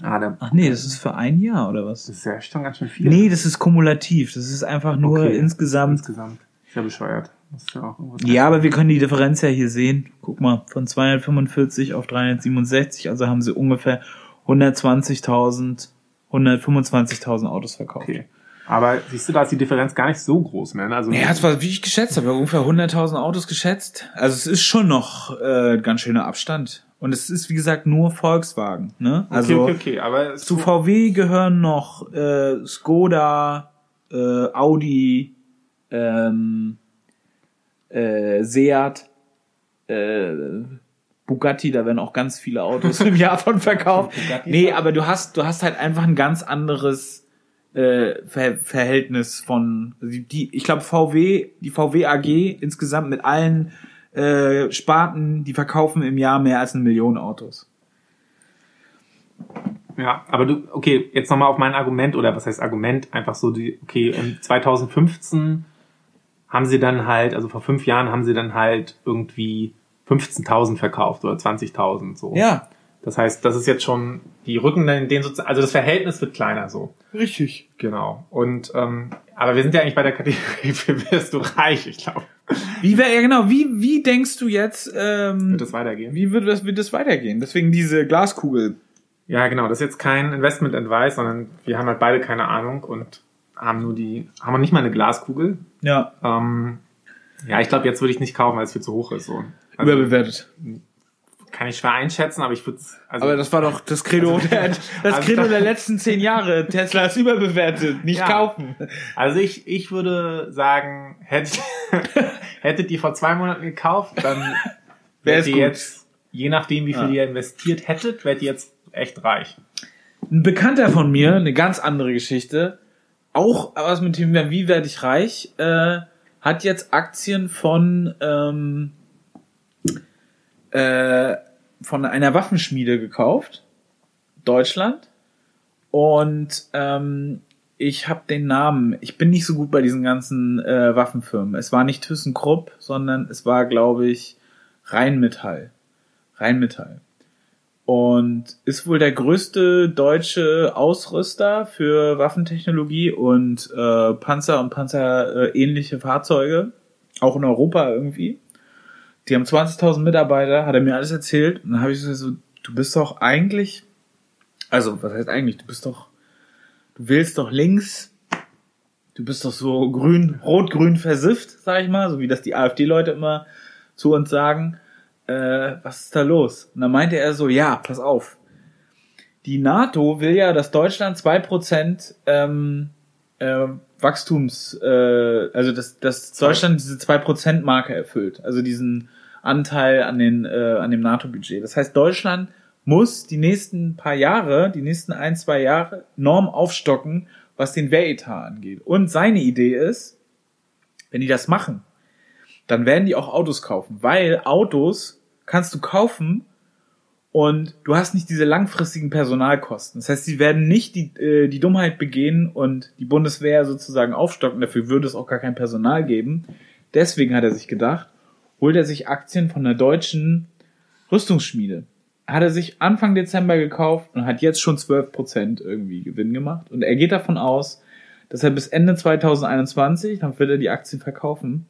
Ah, da, Ach nee, das ist für ein Jahr oder was? das ist ja schon ganz schön viel. Nee, das ist kumulativ. Das ist einfach nur Okay. insgesamt. Insgesamt. Ja bescheuert. Ja Ja, aber wir können die Differenz ja hier sehen. Guck mal, von 245 auf 367, also haben sie ungefähr 120.000, 125.000 Autos verkauft. Okay. Aber siehst du, da ist die Differenz gar nicht so groß mehr. ne? Also Ja, es war, wie ich geschätzt habe, ungefähr 100.000 Autos geschätzt. Also es ist schon noch äh, ganz schöner Abstand. Und es ist, wie gesagt, nur Volkswagen. Ne? okay, Also okay, okay, aber zu VW gehören noch äh, Skoda, äh, Audi, ähm, äh, Seat, äh, Bugatti, da werden auch ganz viele Autos im Jahr von verkauft. Nee, aber du hast, du hast halt einfach ein ganz anderes äh, Ver Verhältnis von die, die ich glaube VW, die VW AG insgesamt mit allen äh, Sparten, die verkaufen im Jahr mehr als eine Million Autos. Ja, aber du, okay, jetzt nochmal auf mein Argument, oder was heißt Argument, einfach so die, okay, in 2015 haben sie dann halt, also vor fünf Jahren haben sie dann halt irgendwie 15.000 verkauft oder 20.000 so. Ja, Das heißt, das ist jetzt schon, die rücken dann in den sozusagen, also das Verhältnis wird kleiner so. richtig. Genau. Und, ähm, aber wir sind ja eigentlich bei der Kategorie, wie wirst du reich, ich glaube. Wie wär, ja genau, wie, wie denkst du jetzt, ähm, Wird das weitergehen? wie würde das, wird das weitergehen? Deswegen diese Glaskugel. Ja, genau. Das ist jetzt kein Investment Advice, sondern wir haben halt beide keine Ahnung und haben nur die, haben wir nicht mal eine Glaskugel. Ja, Ähm, ja, ich glaube, jetzt würde ich nicht kaufen, weil es viel zu hoch ist. So. Also, überbewertet. Kann ich schwer einschätzen, aber ich würde also Aber das war doch das Credo der, das Also Credo der letzten zehn Jahre. Tesla ist überbewertet, nicht Ja. kaufen. also ich, ich würde sagen, hättet, hättet ihr vor zwei Monaten gekauft, dann Wär wärt ihr gut. jetzt, je nachdem wie viel Ja. ihr investiert hättet, wärt ihr jetzt echt reich. Ein Bekannter von mir, eine ganz andere Geschichte, auch was mit dem, wie werde ich reich, äh, hat jetzt Aktien von, ähm, äh, von einer Waffenschmiede gekauft, Deutschland. Und ähm, ich habe den Namen, ich bin nicht so gut bei diesen ganzen äh, Waffenfirmen. Es war nicht ThyssenKrupp, sondern es war, glaube ich, Rheinmetall. Rheinmetall und ist wohl der größte deutsche Ausrüster für Waffentechnologie und äh, Panzer und Panzerähnliche äh, Fahrzeuge, auch in Europa irgendwie. Die haben 20.000 Mitarbeiter, hat er mir alles erzählt. Und dann habe ich so, du bist doch eigentlich, also was heißt eigentlich, du bist doch, du wählst doch links, du bist doch so grün, rot-grün versifft, sag ich mal, so wie das die AfD-Leute immer zu uns sagen äh, was ist da los? Und dann meinte er so, ja, pass auf. Die NATO will ja, dass Deutschland 2% ähm, äh, Wachstums, äh, also dass, dass Deutschland diese 2%-Marke erfüllt. Also diesen Anteil an, den, äh, an dem NATO-Budget. Das heißt, Deutschland muss die nächsten paar Jahre, die nächsten ein, zwei Jahre Norm aufstocken, was den Wehretat angeht. Und seine Idee ist, wenn die das machen, dann werden die auch Autos kaufen, weil Autos kannst du kaufen und du hast nicht diese langfristigen Personalkosten. Das heißt, sie werden nicht die, äh, die Dummheit begehen und die Bundeswehr sozusagen aufstocken. Dafür würde es auch gar kein Personal geben. Deswegen hat er sich gedacht, holt er sich Aktien von der deutschen Rüstungsschmiede. Hat er sich Anfang Dezember gekauft und hat jetzt schon 12% irgendwie Gewinn gemacht. Und er geht davon aus, dass er bis Ende 2021, dann wird er die Aktien verkaufen.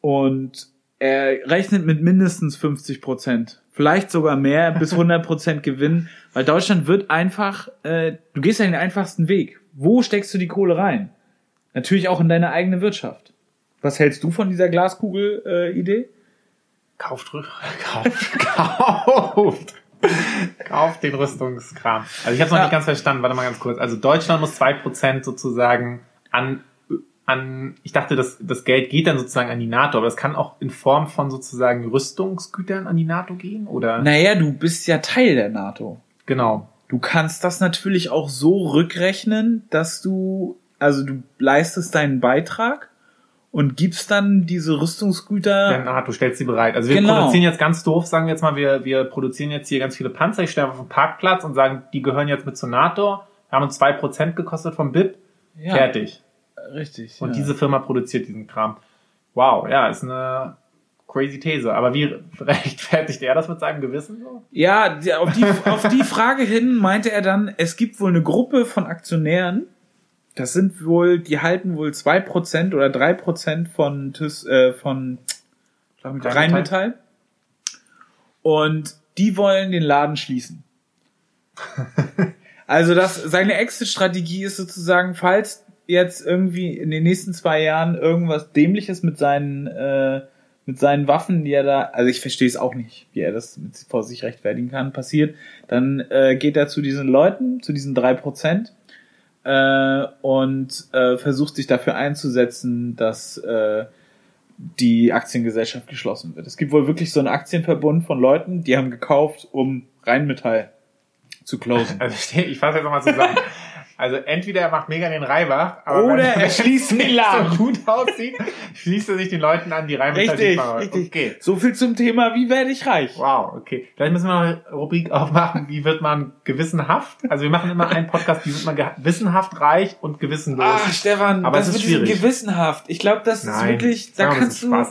Und er rechnet mit mindestens 50 Prozent, vielleicht sogar mehr, bis 100 Prozent Gewinn, weil Deutschland wird einfach, äh, du gehst ja den einfachsten Weg. Wo steckst du die Kohle rein? Natürlich auch in deine eigene Wirtschaft. Was hältst du von dieser Glaskugel-Idee? Kauft, kauft, kauft. kauft den Rüstungskram. Also ich habe es noch Ja. nicht ganz verstanden. Warte mal ganz kurz. Also Deutschland muss zwei Prozent sozusagen an an, ich dachte, das, das Geld geht dann sozusagen an die NATO, aber es kann auch in Form von sozusagen Rüstungsgütern an die NATO gehen, oder? Naja, du bist ja Teil der NATO. Genau. Du kannst das natürlich auch so rückrechnen, dass du, also du leistest deinen Beitrag und gibst dann diese Rüstungsgüter. Der NATO stellt sie bereit. Also wir Genau. produzieren jetzt ganz doof, sagen wir jetzt mal, wir, wir produzieren jetzt hier ganz viele Panzer, ich stelle auf den Parkplatz und sagen, die gehören jetzt mit zur NATO, haben uns zwei Prozent gekostet vom BIP, Ja, fertig. Richtig. Und ja. diese Firma produziert diesen Kram. Wow, ja, ist eine crazy These. Aber wie rechtfertigt er das mit seinem Gewissen so? Ja, auf die, auf die Frage hin meinte er dann, es gibt wohl eine Gruppe von Aktionären, das sind wohl, die halten wohl zwei Prozent oder drei Prozent von, TÜS, äh, von Rheinmetall. Rheinmetall. Und die wollen den Laden schließen. also das, seine Exit-Strategie ist sozusagen, falls jetzt irgendwie in den nächsten zwei Jahren irgendwas Dämliches mit seinen, äh, mit seinen Waffen, die er da, also ich verstehe es auch nicht, wie er das mit, vor sich rechtfertigen kann, passiert, dann äh, geht er zu diesen Leuten, zu diesen drei Prozent äh, und äh, versucht sich dafür einzusetzen, dass äh, die Aktiengesellschaft geschlossen wird. Es gibt wohl wirklich so einen Aktienverbund von Leuten, die haben gekauft, um Rheinmetall zu closen. Also ich, ich fasse jetzt nochmal zusammen. Also entweder er macht mega den Reibach, aber Oder wenn- er schließt Laden. so gut aussieht, schließt er sich den Leuten an, die Rheinmetall Richtig, richtig. Okay. So viel zum Thema, wie werde ich reich? Wow, okay. Vielleicht müssen wir noch eine Rubrik aufmachen, wie wird man gewissenhaft? Also wir machen immer einen Podcast, wie wird man gewissenhaft reich und gewissenlos. Ah, Stefan, Aber das es ist wird schwierig. gewissenhaft. Ich glaube, das ist Nein, wirklich, da mal, kannst ist du,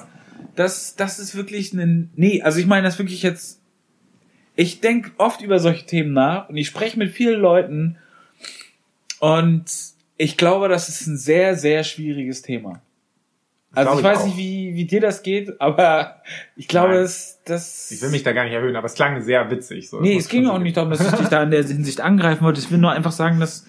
das, das ist wirklich ein, nee, also ich meine das wirklich jetzt, ich denke oft über solche Themen nach und ich spreche mit vielen Leuten und ich glaube, das ist ein sehr, sehr schwieriges Thema. Also ich ich weiß auch. nicht, wie, wie dir das geht, aber ich glaube, Nein. das, das. Ich will mich da gar nicht erhöhen, aber es klang sehr witzig. So. Nee, es ging auch nicht darum, dass ich dich da in der Hinsicht angreifen wollte. Ich will nur einfach sagen, dass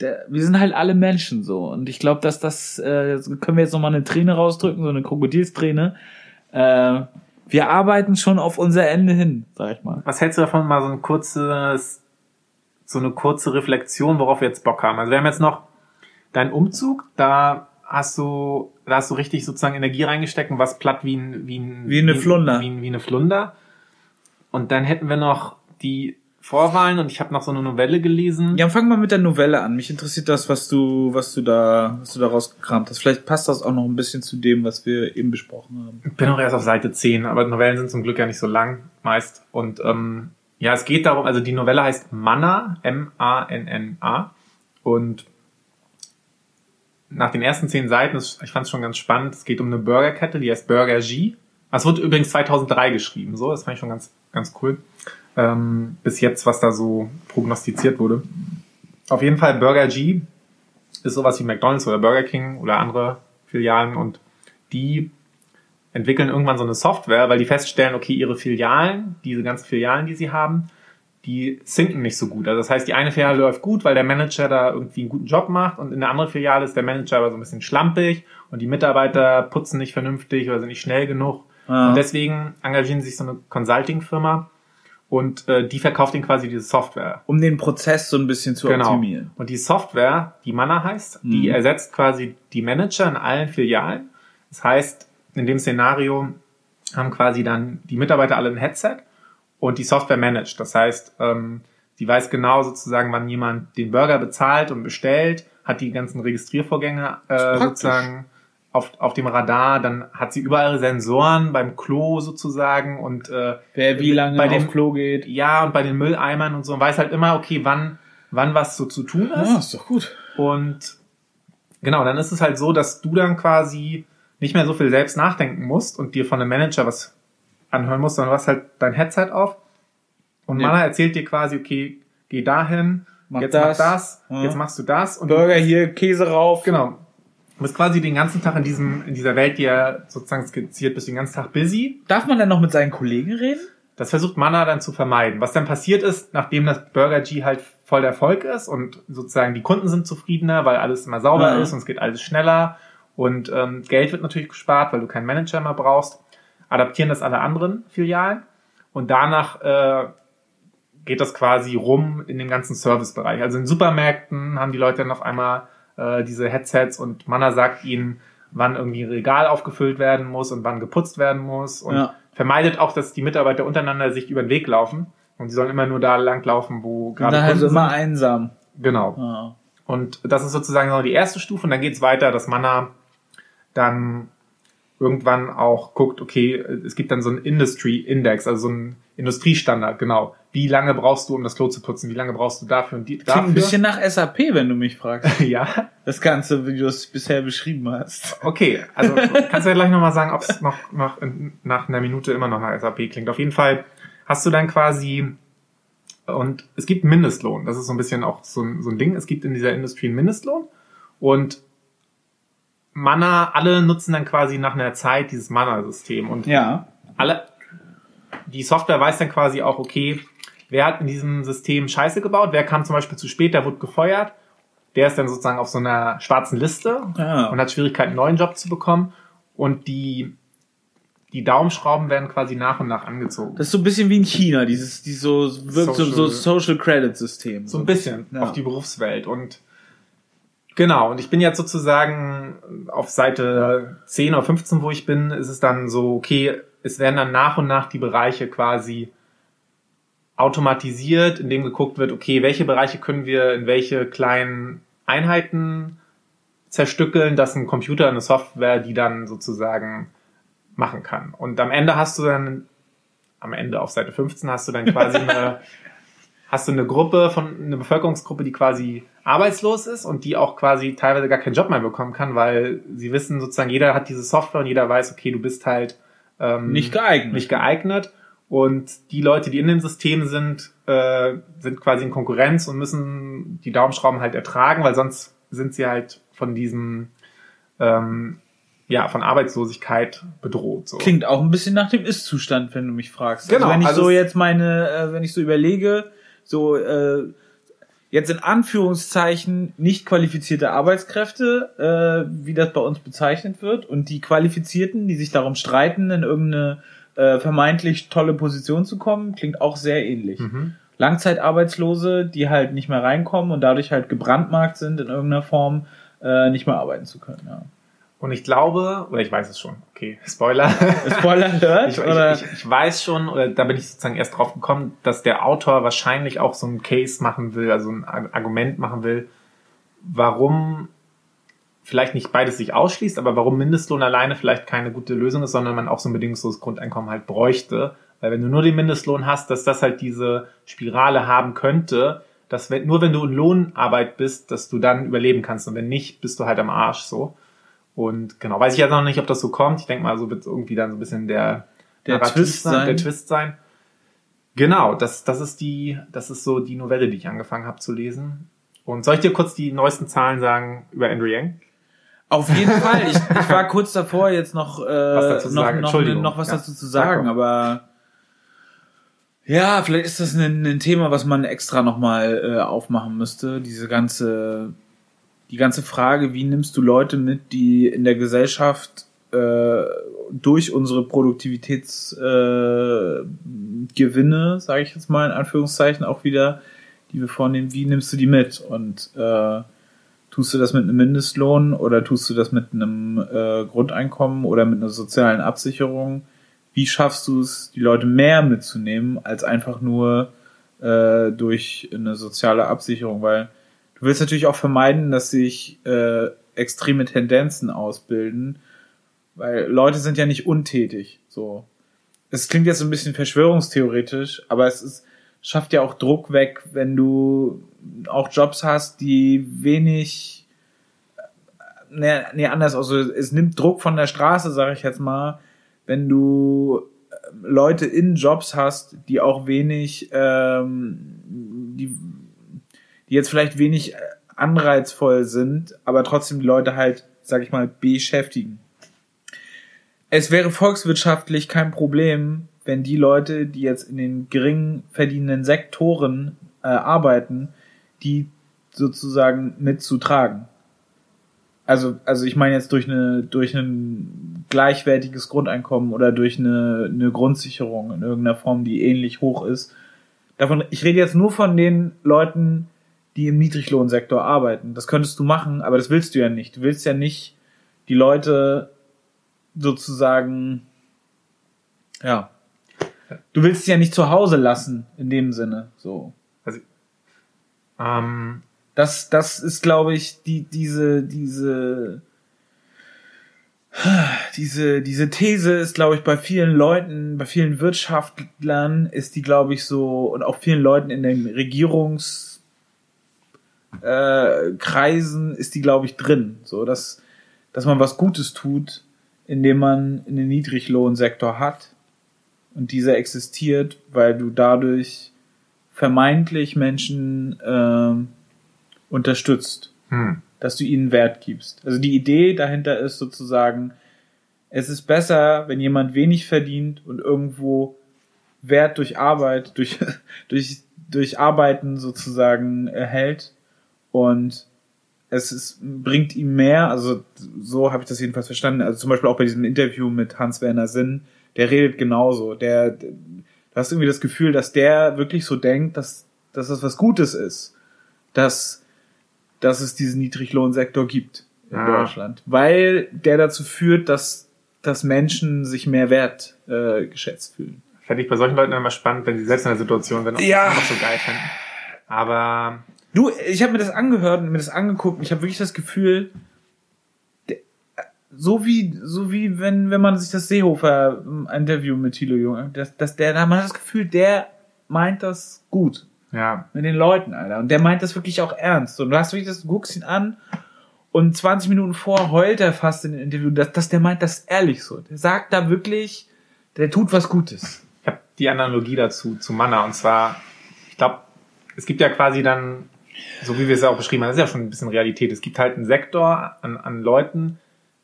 der, wir sind halt alle Menschen so. Und ich glaube, dass das, äh, können wir jetzt nochmal eine Träne rausdrücken, so eine Krokodilsträne. Äh, wir arbeiten schon auf unser Ende hin, sag ich mal. Was hältst du davon, mal so ein kurzes, so eine kurze Reflexion, worauf wir jetzt Bock haben? Also wir haben jetzt noch deinen Umzug, da hast du, da hast du richtig sozusagen Energie reingesteckt und was platt wie ein, wie ein, Wie eine Flunder. Wie, wie eine Flunder. Und dann hätten wir noch die Vorwahlen und ich habe noch so eine Novelle gelesen. Ja, fang mal mit der Novelle an. Mich interessiert das, was du, was du da, was du da rausgekramt hast. Vielleicht passt das auch noch ein bisschen zu dem, was wir eben besprochen haben. Ich bin auch erst auf Seite 10, aber Novellen sind zum Glück ja nicht so lang meist. Und ähm, ja, es geht darum, also die Novelle heißt Manna, M-A-N-N-A. Und nach den ersten zehn Seiten, ich fand es schon ganz spannend, es geht um eine Burgerkette, die heißt Burger G. Das wurde übrigens 2003 geschrieben, so, das fand ich schon ganz, ganz cool. Ähm, bis jetzt, was da so prognostiziert wurde. Auf jeden Fall Burger G ist sowas wie McDonald's oder Burger King oder andere Filialen und die entwickeln irgendwann so eine Software, weil die feststellen, okay, ihre Filialen, diese ganzen Filialen, die sie haben, die sinken nicht so gut. Also das heißt, die eine Filiale läuft gut, weil der Manager da irgendwie einen guten Job macht und in der anderen Filiale ist der Manager aber so ein bisschen schlampig und die Mitarbeiter putzen nicht vernünftig oder sind nicht schnell genug. Ah. Und deswegen engagieren sich so eine Consulting-Firma und äh, die verkauft ihnen quasi diese Software. Um den Prozess so ein bisschen zu Genau. optimieren. Und die Software, die Manna heißt, die Mhm. ersetzt quasi die Manager in allen Filialen. Das heißt, in dem Szenario haben quasi dann die Mitarbeiter alle ein Headset und die Software managt. Das heißt, ähm, die weiß genau sozusagen, wann jemand den Burger bezahlt und bestellt, hat die ganzen Registriervorgänge äh, sozusagen auf, auf dem Radar, dann hat sie überall Sensoren beim Klo sozusagen und äh, Wer wie lange bei auf dem Klo geht. ja und bei den Mülleimern und so und weiß halt immer, okay, wann wann was so zu tun ist. Ja, ist doch gut. Und genau, dann ist es halt so, dass du dann quasi nicht mehr so viel selbst nachdenken musst und dir von einem Manager was anhören musst, sondern du hast halt dein Headset auf und Ja. Mana erzählt dir quasi, okay, geh dahin, Mach jetzt das. mach das, Ja. jetzt machst du das und Burger hier, Käse rauf. genau. Du bist quasi den ganzen Tag in diesem, in dieser Welt, die er sozusagen skizziert, bist den ganzen Tag busy. Darf man denn noch mit seinen Kollegen reden? Das versucht Mana dann zu vermeiden. Was dann passiert ist, nachdem das Burger G halt voll der Erfolg ist und sozusagen die Kunden sind zufriedener, weil alles immer sauber Ja. ist und es geht alles schneller und ähm, Geld wird natürlich gespart, weil du keinen Manager mehr brauchst, adaptieren das alle anderen Filialen und danach äh, geht das quasi rum in den ganzen Servicebereich. Also in Supermärkten haben die Leute dann auf einmal äh, diese Headsets und Mana sagt ihnen, wann irgendwie ein Regal aufgefüllt werden muss und wann geputzt werden muss und Ja. vermeidet auch, dass die Mitarbeiter untereinander sich über den Weg laufen und sie sollen immer nur da lang laufen, wo Und gerade dann halt so Kunden immer einsam. Genau. Ja. Und das ist sozusagen die erste Stufe und dann geht's weiter, dass Mana dann irgendwann auch guckt, okay, es gibt dann so einen Industry Index, also so einen Industriestandard, genau. Wie lange brauchst du, um das Klo zu putzen? Wie lange brauchst du dafür und die, Klingt dafür? ein bisschen nach SAP, wenn du mich fragst. ja, Das Ganze, wie du es bisher beschrieben hast. okay. Also kannst du ja gleich nochmal sagen, ob es noch, noch nach einer Minute immer noch nach SAP klingt. Auf jeden Fall hast du dann quasi und es gibt Mindestlohn. Das ist so ein bisschen auch so ein, so ein Ding. Es gibt in dieser Industrie einen Mindestlohn und Mana, alle nutzen dann quasi nach einer Zeit dieses Mana-System und Ja. alle, die Software weiß dann quasi auch, okay, wer hat in diesem System Scheiße gebaut, wer kam zum Beispiel zu spät, der wurde gefeuert, der ist dann sozusagen auf so einer schwarzen Liste Ah. und hat Schwierigkeiten, einen neuen Job zu bekommen und die, die Daumenschrauben werden quasi nach und nach angezogen. Das ist so ein bisschen wie in China, dieses, dieses so, wirkt so, so Social- Social Credit System. So ein bisschen Ja. auf die Berufswelt und genau, und ich bin jetzt sozusagen auf Seite 10 oder 15, wo ich bin, ist es dann so, okay, es werden dann nach und nach die Bereiche quasi automatisiert, indem geguckt wird, okay, welche Bereiche können wir in welche kleinen Einheiten zerstückeln, dass ein Computer, eine Software, die dann sozusagen machen kann. Und am Ende hast du dann, am Ende auf Seite 15 hast du dann quasi eine, hast du eine Gruppe von, eine Bevölkerungsgruppe, die quasi arbeitslos ist und die auch quasi teilweise gar keinen Job mehr bekommen kann, weil sie wissen sozusagen, jeder hat diese Software und jeder weiß, okay, du bist halt ähm, Nicht geeignet. nicht geeignet. Und die Leute, die in dem System sind, äh, sind quasi in Konkurrenz und müssen die Daumenschrauben halt ertragen, weil sonst sind sie halt von diesem, ähm, ja, von Arbeitslosigkeit bedroht. So. Klingt auch ein bisschen nach dem Ist-Zustand, wenn du mich fragst. Genau, Also wenn ich also so jetzt meine, äh, wenn ich so überlege, so äh, jetzt in Anführungszeichen nicht qualifizierte Arbeitskräfte, äh, wie das bei uns bezeichnet wird, und die Qualifizierten, die sich darum streiten, in irgendeine äh, vermeintlich tolle Position zu kommen, klingt auch sehr ähnlich. Mhm. Langzeitarbeitslose, die halt nicht mehr reinkommen und dadurch halt gebrandmarkt sind in irgendeiner Form, äh, nicht mehr arbeiten zu können. Ja. Und ich glaube, oder ich weiß es schon, okay, Spoiler. Spoiler Alert, Ich, oder? ich, ich, ich weiß schon, oder da bin ich sozusagen erst drauf gekommen, dass der Autor wahrscheinlich auch so ein Case machen will, also ein Ar- Argument machen will, warum vielleicht nicht beides sich ausschließt, aber warum Mindestlohn alleine vielleicht keine gute Lösung ist, sondern man auch so ein bedingungsloses Grundeinkommen halt bräuchte. Weil wenn du nur den Mindestlohn hast, dass das halt diese Spirale haben könnte, dass wenn, nur wenn du in Lohnarbeit bist, dass du dann überleben kannst und wenn nicht, bist du halt am Arsch so. Und genau, weiß ich jetzt noch nicht, ob das so kommt. Ich denke mal, so wird irgendwie dann so ein bisschen der, Der Narrativ Twist sein. Der Twist sein. Genau, das, das ist die, das ist so die Novelle, die ich angefangen habe zu lesen. Und soll ich dir kurz die neuesten Zahlen sagen über Andrew Yang? Auf jeden Fall. Ich, ich war kurz davor, jetzt noch, äh, zu noch, noch, noch was Ja. dazu zu sagen, aber ja, vielleicht ist das ein, ein Thema, was man extra nochmal äh, aufmachen müsste. Diese ganze, die ganze Frage, wie nimmst du Leute mit, die in der Gesellschaft äh, durch unsere Produktivitätsgewinne, äh, sage ich jetzt mal in Anführungszeichen auch wieder, die wir vornehmen, wie nimmst du die mit? Und äh, Tust du das mit einem Mindestlohn oder tust du das mit einem äh, Grundeinkommen oder mit einer sozialen Absicherung? Wie schaffst du es, die Leute mehr mitzunehmen, als einfach nur äh, durch eine soziale Absicherung? Weil du willst natürlich auch vermeiden, dass sich äh, extreme Tendenzen ausbilden, weil Leute sind ja nicht untätig. So, es klingt jetzt ein bisschen verschwörungstheoretisch, aber es ist, schafft ja auch Druck weg, wenn du auch Jobs hast, die wenig, nee, nee anders, also es nimmt Druck von der Straße, sage ich jetzt mal, wenn du äh, Leute in Jobs hast, die auch wenig, ähm, die, die jetzt vielleicht wenig äh, anreizvoll sind, aber trotzdem die Leute halt, sag ich mal, beschäftigen. Es wäre volkswirtschaftlich kein Problem, wenn die Leute, die jetzt in den gering verdienenden Sektoren äh, arbeiten, die sozusagen mitzutragen. Also, also ich meine jetzt durch eine, durch ein gleichwertiges Grundeinkommen oder durch eine, eine Grundsicherung in irgendeiner Form, die ähnlich hoch ist. Davon, ich rede jetzt nur von den Leuten, die im Niedriglohnsektor arbeiten. Das könntest du machen, aber das willst du ja nicht. Du willst ja nicht die Leute sozusagen, ja, du willst sie ja nicht zu Hause lassen, in dem Sinne, so. Also, ähm, das, das ist, glaube ich, die, diese, diese, diese, diese These ist, glaube ich, bei vielen Leuten, bei vielen Wirtschaftlern ist die, glaube ich, so, und auch vielen Leuten in den Regierungskreisen äh, Kreisen ist die, glaube ich, drin. So, dass, dass man was Gutes tut, indem man einen Niedriglohnsektor hat und dieser existiert, weil du dadurch vermeintlich Menschen äh, unterstützt, hm. dass du ihnen Wert gibst. Also die Idee dahinter ist sozusagen, es ist besser, wenn jemand wenig verdient und irgendwo Wert durch Arbeit, durch, durch, durch Arbeiten sozusagen erhält und es ist, bringt ihm mehr, also so habe ich das jedenfalls verstanden, also zum Beispiel auch bei diesem Interview mit Hans-Werner Sinn, der redet genauso, der, du hast irgendwie das Gefühl, dass der wirklich so denkt, dass, dass das was Gutes ist, dass, dass es diesen Niedriglohnsektor gibt in ja. Deutschland, weil der dazu führt, dass, dass Menschen sich mehr wert äh, geschätzt fühlen. Fände ich bei solchen Leuten immer spannend, wenn sie selbst in der Situation wären, ja. auch so geil finden. Aber Du, ich habe mir das angehört und mir das angeguckt ich habe wirklich das Gefühl, so wie, so wie wenn, wenn man sich das Seehofer ähm, Interview mit Thilo Jung, dass, dass der, da man hat das Gefühl, der meint das gut. Ja. Mit den Leuten, Alter. Und der meint das wirklich auch ernst. Und du hast wirklich das, du guckst ihn an und 20 Minuten vor heult er fast in dem Interview, dass, dass der meint das ehrlich so. Der sagt da wirklich, der tut was Gutes. Ich habe die Analogie dazu, zu Manna. Und zwar, ich glaube, es gibt ja quasi dann so wie wir es ja auch beschrieben haben, das ist ja schon ein bisschen Realität. Es gibt halt einen Sektor an, an Leuten,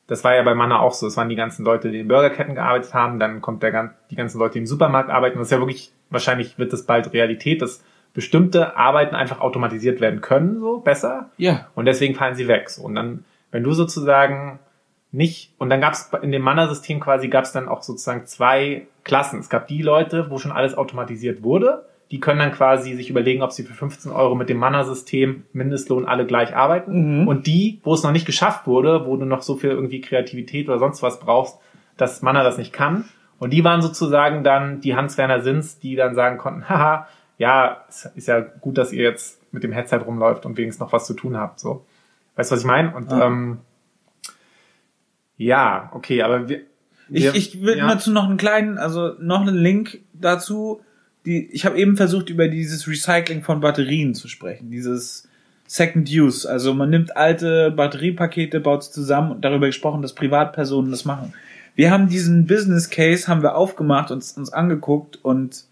das war ja bei Manna auch so. Es waren die ganzen Leute, die in Burgerketten gearbeitet haben, dann kommt der, die ganzen Leute, die im Supermarkt arbeiten. Das ist ja wirklich, wahrscheinlich wird das bald Realität, dass bestimmte Arbeiten einfach automatisiert werden können, so besser. Ja. Und deswegen fallen sie weg. So. Und dann, wenn du sozusagen nicht, und dann gab es in dem Manna-System quasi, gab es dann auch sozusagen zwei Klassen. Es gab die Leute, wo schon alles automatisiert wurde die können dann quasi sich überlegen, ob sie für 15 Euro mit dem Manna-System Mindestlohn alle gleich arbeiten. Mhm. Und die, wo es noch nicht geschafft wurde, wo du noch so viel irgendwie Kreativität oder sonst was brauchst, dass Manna das nicht kann. Und die waren sozusagen dann die Hans-Werner Sins, die dann sagen konnten, haha, ja, ist ja gut, dass ihr jetzt mit dem Headset rumläuft und wenigstens noch was zu tun habt. So. Weißt du, was ich meine? Und ja. ähm, ja, okay, aber wir. wir ich, ich will ja. dazu noch einen kleinen, also noch einen Link dazu die, ich habe eben versucht, über dieses Recycling von Batterien zu sprechen, dieses Second Use. Also man nimmt alte Batteriepakete, baut sie zusammen und darüber gesprochen, dass Privatpersonen das machen. Wir haben diesen Business Case, haben wir aufgemacht und uns angeguckt und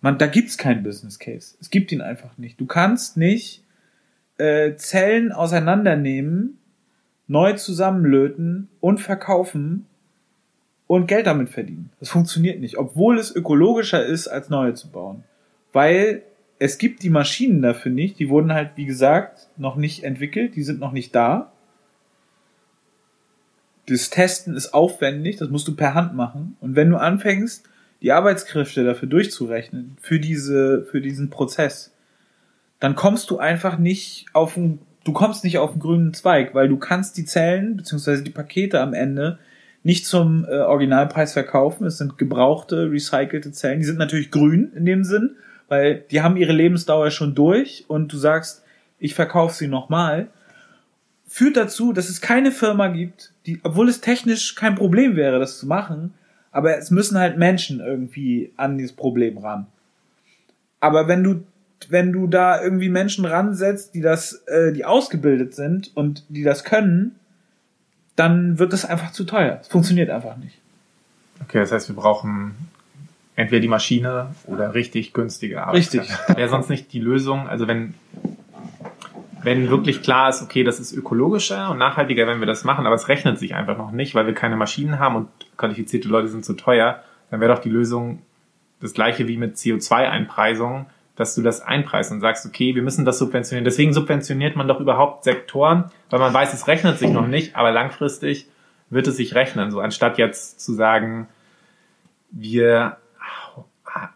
man, da gibt's keinen Business Case. Es gibt ihn einfach nicht. Du kannst nicht äh, Zellen auseinandernehmen, neu zusammenlöten und verkaufen und Geld damit verdienen. Das funktioniert nicht, obwohl es ökologischer ist, als neue zu bauen. Weil es gibt die Maschinen dafür nicht, die wurden halt, wie gesagt, noch nicht entwickelt, die sind noch nicht da. Das Testen ist aufwendig, das musst du per Hand machen. Und wenn du anfängst, die Arbeitskräfte dafür durchzurechnen, für diese, für diesen Prozess, dann kommst du einfach nicht auf ein du kommst nicht auf den grünen Zweig, weil du kannst die Zellen beziehungsweise die Pakete am Ende nicht zum äh, Originalpreis verkaufen. Es sind gebrauchte, recycelte Zellen. Die sind natürlich grün in dem Sinn, weil die haben ihre Lebensdauer schon durch und du sagst, ich verkaufe sie nochmal. Führt dazu, dass es keine Firma gibt, die, obwohl es technisch kein Problem wäre, das zu machen, aber es müssen halt Menschen irgendwie an dieses Problem ran. Aber wenn du wenn du da irgendwie Menschen ransetzt, die das, äh, die ausgebildet sind und die das können, dann wird es einfach zu teuer. Es funktioniert einfach nicht. Okay, das heißt, wir brauchen entweder die Maschine oder richtig günstige Arbeitskräfte. Richtig. Wäre sonst nicht die Lösung, also wenn, wenn wirklich klar ist, okay, das ist ökologischer und nachhaltiger, wenn wir das machen, aber es rechnet sich einfach noch nicht, weil wir keine Maschinen haben und qualifizierte Leute sind zu teuer, dann wäre doch die Lösung das gleiche wie mit CO2-Einpreisung dass du das einpreist und sagst, okay, wir müssen das subventionieren. Deswegen subventioniert man doch überhaupt Sektoren, weil man weiß, es rechnet sich noch nicht, aber langfristig wird es sich rechnen. So anstatt jetzt zu sagen, wir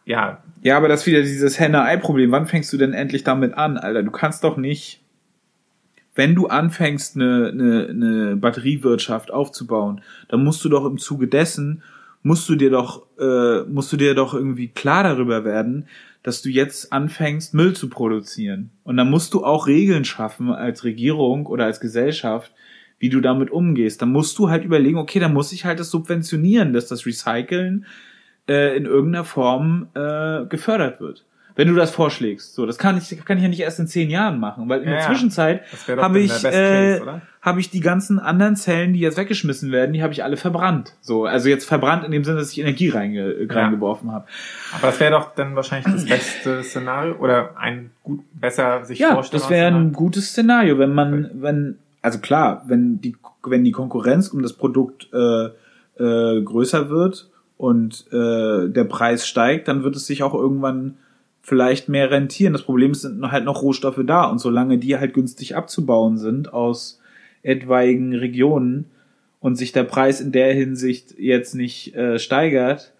ja. Ja, aber das ist wieder dieses Henne-Ei-Problem. Wann fängst du denn endlich damit an, Alter? Du kannst doch nicht, wenn du anfängst, eine, eine, eine Batteriewirtschaft aufzubauen, dann musst du doch im Zuge dessen, musst du dir doch, äh, musst du dir doch irgendwie klar darüber werden, dass du jetzt anfängst, Müll zu produzieren. Und dann musst du auch Regeln schaffen als Regierung oder als Gesellschaft, wie du damit umgehst. Dann musst du halt überlegen, okay, dann muss ich halt das subventionieren, dass das Recyceln äh, in irgendeiner Form äh, gefördert wird wenn du das vorschlägst. So, das kann ich, kann ich ja nicht erst in zehn Jahren machen, weil in ja, der Zwischenzeit habe ich, äh, habe ich die ganzen anderen Zellen, die jetzt weggeschmissen werden, die habe ich alle verbrannt. So, also jetzt verbrannt in dem Sinne, dass ich Energie reinge, ja. reingeworfen habe. Aber das wäre doch dann wahrscheinlich das beste Szenario oder ein gut besser sich ja, vorstellen. Ja, das wäre ein gutes Szenario, wenn man, wenn, also klar, wenn die, wenn die Konkurrenz um das Produkt äh, äh, größer wird und äh, der Preis steigt, dann wird es sich auch irgendwann vielleicht mehr rentieren. Das Problem ist, sind halt noch Rohstoffe da und solange die halt günstig abzubauen sind aus etwaigen Regionen und sich der Preis in der Hinsicht jetzt nicht äh, steigert,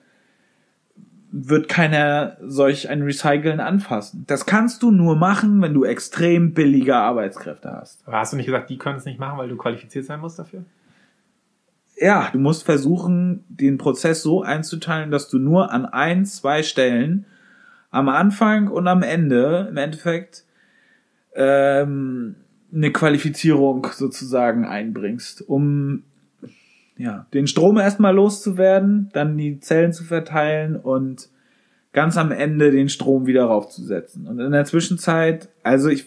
wird keiner solch ein Recyceln anfassen. Das kannst du nur machen, wenn du extrem billige Arbeitskräfte hast. Aber hast du nicht gesagt, die können es nicht machen, weil du qualifiziert sein musst dafür? Ja, du musst versuchen, den Prozess so einzuteilen, dass du nur an ein, zwei Stellen am Anfang und am Ende im Endeffekt ähm, eine Qualifizierung sozusagen einbringst, um ja, den Strom erstmal loszuwerden, dann die Zellen zu verteilen und ganz am Ende den Strom wieder raufzusetzen. Und in der Zwischenzeit, also ich